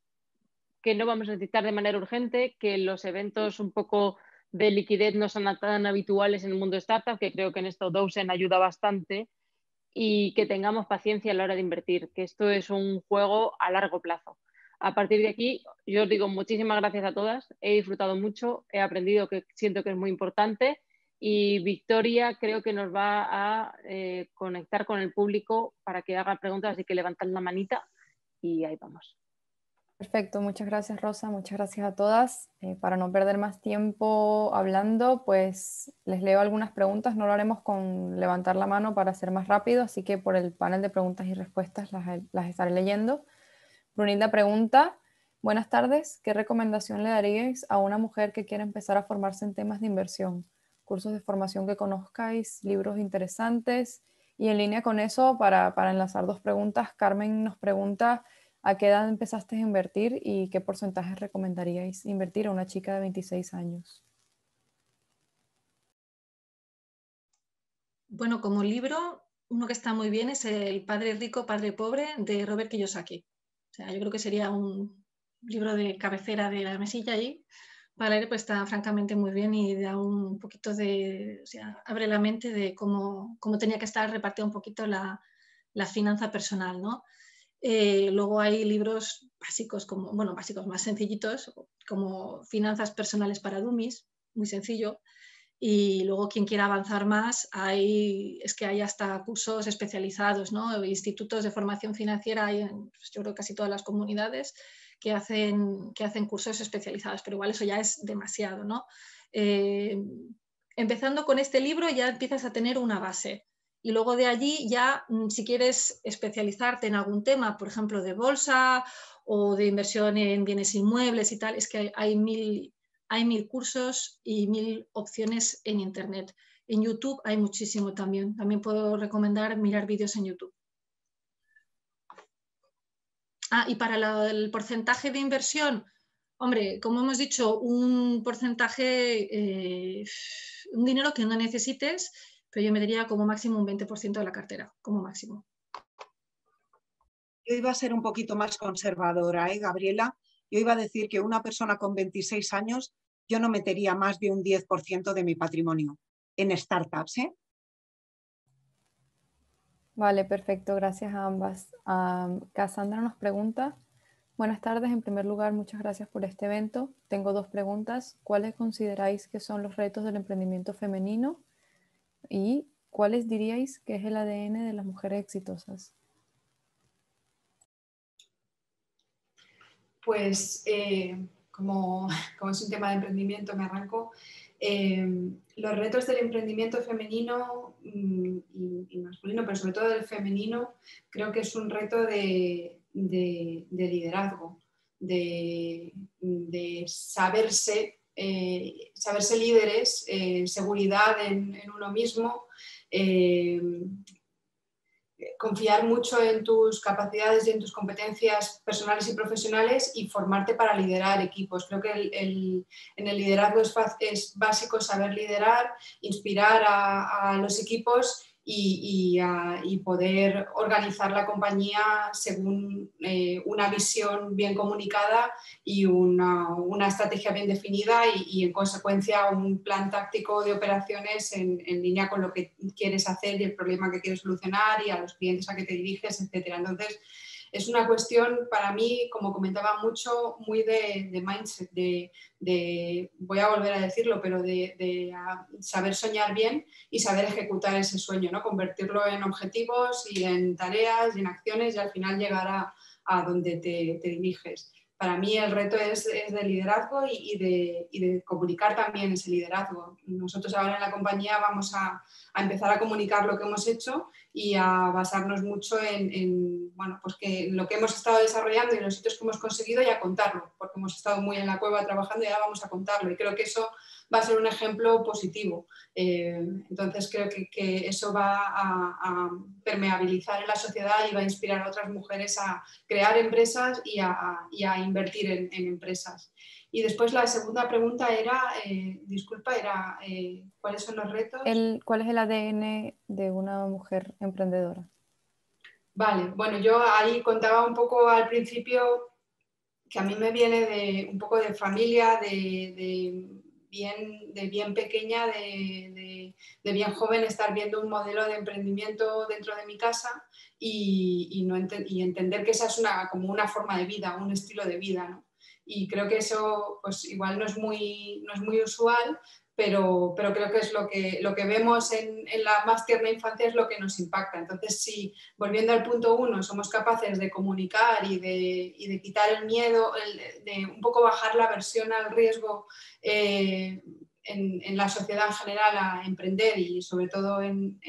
que no vamos a necesitar de manera urgente, que los eventos un poco de liquidez no son tan habituales en el mundo startup, que creo que en esto Dosen ayuda bastante y que tengamos paciencia a la hora de invertir, que esto es un juego a largo plazo. A partir de aquí, yo os digo muchísimas gracias a todas, he disfrutado mucho, he aprendido que siento que es muy importante y Victoria creo que nos va a eh, conectar con el público para que haga preguntas, así que levantad la manita y ahí vamos. Perfecto, muchas gracias Rosa, muchas gracias a todas. Eh, para no perder más tiempo hablando, pues les leo algunas preguntas, no lo haremos con levantar la mano para ser más rápido, así que por el panel de preguntas y respuestas las, las estaré leyendo. Brunilda pregunta, buenas tardes, ¿qué recomendación le daríais a una mujer que quiere empezar a formarse en temas de inversión? Cursos de formación que conozcáis, libros interesantes. Y en línea con eso, para enlazar dos preguntas, Carmen nos pregunta, ¿A qué edad empezaste a invertir y qué porcentaje recomendaríais invertir a una chica de 26 años? Bueno, como libro, uno que está muy bien es El Padre Rico, Padre Pobre de Robert Kiyosaki. O sea, yo creo que sería un libro de cabecera de la mesilla ahí. Para leer, pues está francamente muy bien y da un poquito de, o sea, abre la mente de cómo, cómo tenía que estar repartida un poquito la, la finanza personal, ¿no? Eh, luego hay libros básicos, como, bueno, básicos más sencillitos, como Finanzas Personales para Dummies, muy sencillo. Y luego quien quiera avanzar más, hay, es que hay hasta cursos especializados, ¿no? institutos de formación financiera, hay en, pues, yo creo casi todas las comunidades que hacen, que hacen cursos especializados, pero igual eso ya es demasiado. ¿no? Eh, empezando con este libro ya empiezas a tener una base y luego de allí ya, mm, si quieres especializarte en algún tema, por ejemplo, de bolsa o de inversión en bienes inmuebles y tal, es que hay, mil, hay mil cursos y mil opciones en Internet. En YouTube hay muchísimo también. También puedo recomendar mirar vídeos en YouTube. Ah, y para el porcentaje de inversión, hombre, como hemos dicho, un porcentaje, eh, un dinero que no necesites pero yo me diría como máximo un 20% de la cartera, como máximo. Yo iba a ser un poquito más conservadora, ¿eh, Gabriela? Yo iba a decir que una persona con 26 años, yo no metería más de un 10% de mi patrimonio en startups. ¿eh? Vale, perfecto, gracias a ambas. Cassandra nos pregunta, buenas tardes, en primer lugar, muchas gracias por este evento. Tengo dos preguntas. ¿Cuáles consideráis que son los retos del emprendimiento femenino? ¿Y cuáles diríais que es el ADN de las mujeres exitosas? Pues eh, como, es un tema de emprendimiento, me arranco. Eh, los retos del emprendimiento femenino mm, y, masculino, pero sobre todo del femenino, creo que es un reto de, liderazgo, de, de saberse eh, saberse líderes, eh, seguridad en, uno mismo, eh, confiar mucho en tus capacidades y en tus competencias personales y profesionales y formarte para liderar equipos. Creo que en el liderazgo es, básico saber liderar, inspirar a los equipos y, poder organizar la compañía según eh, una visión bien comunicada y una, estrategia bien definida y, en consecuencia un plan táctico de operaciones en, línea con lo que quieres hacer y el problema que quieres solucionar y a los clientes a que te diriges, etc. Entonces, es una cuestión para mí, como comentaba mucho, muy de, mindset, de, voy a volver a decirlo, pero de, saber soñar bien y saber ejecutar ese sueño, ¿no? convertirlo en objetivos y en tareas y en acciones y al final llegar a, donde te, te diriges para mí el reto es, de liderazgo y, de, comunicar también ese liderazgo. Nosotros ahora en la compañía vamos a, empezar a comunicar lo que hemos hecho y a basarnos mucho en, bueno, pues que lo que hemos estado desarrollando y los sitios que hemos conseguido y a contarlo, porque hemos estado muy en la cueva trabajando y ahora vamos a contarlo. Y creo que eso va a ser un ejemplo positivo. Eh, entonces creo que, eso va a, permeabilizar en la sociedad y va a inspirar a otras mujeres a crear empresas y a, invertir en, empresas. Y después la segunda pregunta era, eh, disculpa, era eh, ¿cuáles son los retos? ¿Cuál es el ADN de una mujer emprendedora? Vale, bueno, yo ahí contaba un poco al principio que a mí me viene de un poco de familia, de de bien pequeña, de, bien joven, estar viendo un modelo de emprendimiento dentro de mi casa y, no y entender que esa es una, como una forma de vida, un estilo de vida. Y creo que eso pues igual no es muy, no es muy usual, pero, pero creo que es lo que, lo que vemos en, en, la más tierna infancia es lo que nos impacta. Entonces, si volviendo al punto uno, somos capaces de comunicar y de, y de quitar el miedo, de un poco bajar la aversión al riesgo eh, en, en, la sociedad en general a emprender y sobre todo en,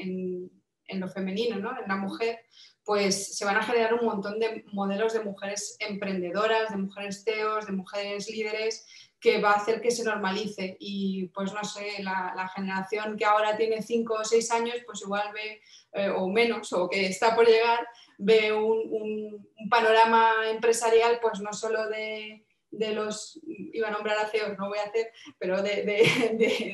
en lo femenino, ¿no? en la mujer, pues se van a generar un montón de modelos de mujeres emprendedoras, de mujeres CEOs, de mujeres líderes, que va a hacer que se normalice. Y pues no sé, la, generación que ahora tiene 5 o 6 años, pues igual ve, eh, o menos, o que está por llegar, ve un, panorama empresarial, pues no solo de, los, iba a nombrar a CEOs, no voy a hacer, pero de,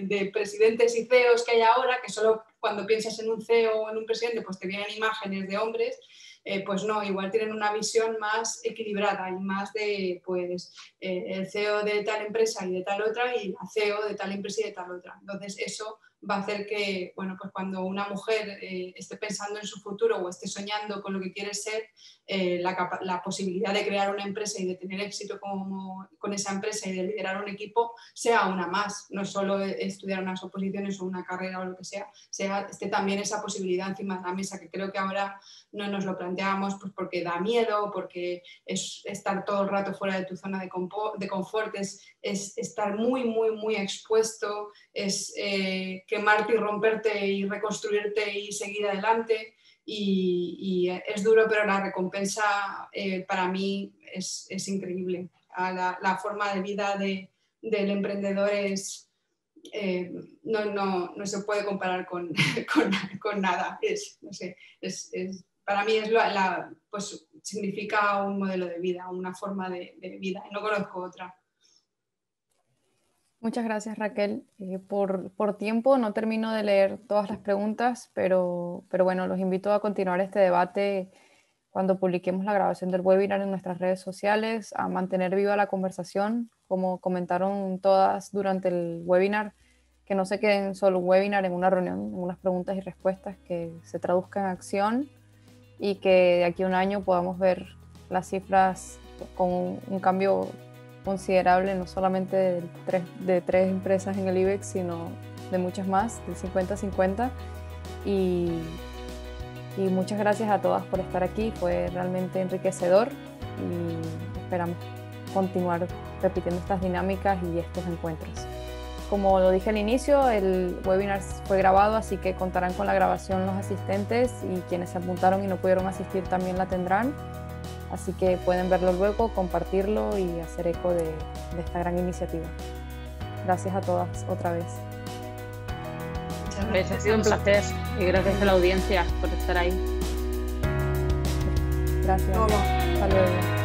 de, presidentes y CEOs que hay ahora, que solo cuando piensas en un CEO o en un presidente, pues te vienen imágenes de hombres, eh, pues no, igual tienen una visión más equilibrada y más de, pues, eh, el CEO de tal empresa y de tal otra y la CEO de tal empresa y de tal otra. Entonces, eso va a hacer que, bueno, pues cuando una mujer eh, esté pensando en su futuro o esté soñando con lo que quiere ser, eh, la, posibilidad de crear una empresa y de tener éxito como, con esa empresa y de liderar un equipo sea una más, no solo estudiar unas oposiciones o una carrera o lo que sea, sea esté también esa posibilidad encima de la mesa, que creo que ahora no nos lo planteamos pues porque da miedo, porque es estar todo el rato fuera de tu zona de, confort, es, estar muy, muy, muy expuesto, es... Eh, quemarte y romperte y reconstruirte y seguir adelante. Y, es duro, pero la recompensa eh, para mí es, increíble. La, forma de vida del emprendedor es, eh, no, se puede comparar con, nada. Es, para mí es la, pues, significa un modelo de vida, una forma de, de vida. No conozco otra. Muchas gracias Raquel. Eh, por, por, tiempo no termino de leer todas las preguntas, pero, pero bueno, los invito a continuar este debate cuando publiquemos la grabación del webinar en nuestras redes sociales, a mantener viva la conversación, como comentaron todas durante el webinar, que no se queden solo un webinar en una reunión, en unas preguntas y respuestas, que se traduzcan en acción y que de aquí a un año podamos ver las cifras con un cambio considerable, no solamente de tres, de tres empresas en el IBEX, sino de muchas más, del 50-50. Y, y muchas gracias a todas por estar aquí, fue realmente enriquecedor y esperamos continuar repitiendo estas dinámicas y estos encuentros. Como lo dije al inicio, el webinar fue grabado, así que contarán con la grabación los asistentes y quienes se apuntaron y no pudieron asistir también la tendrán. Así que pueden verlo luego, compartirlo y hacer eco de, esta gran iniciativa. Gracias a todas otra vez. Muchas gracias. Ha sido un placer y gracias a la audiencia por estar ahí. Gracias. Hasta luego.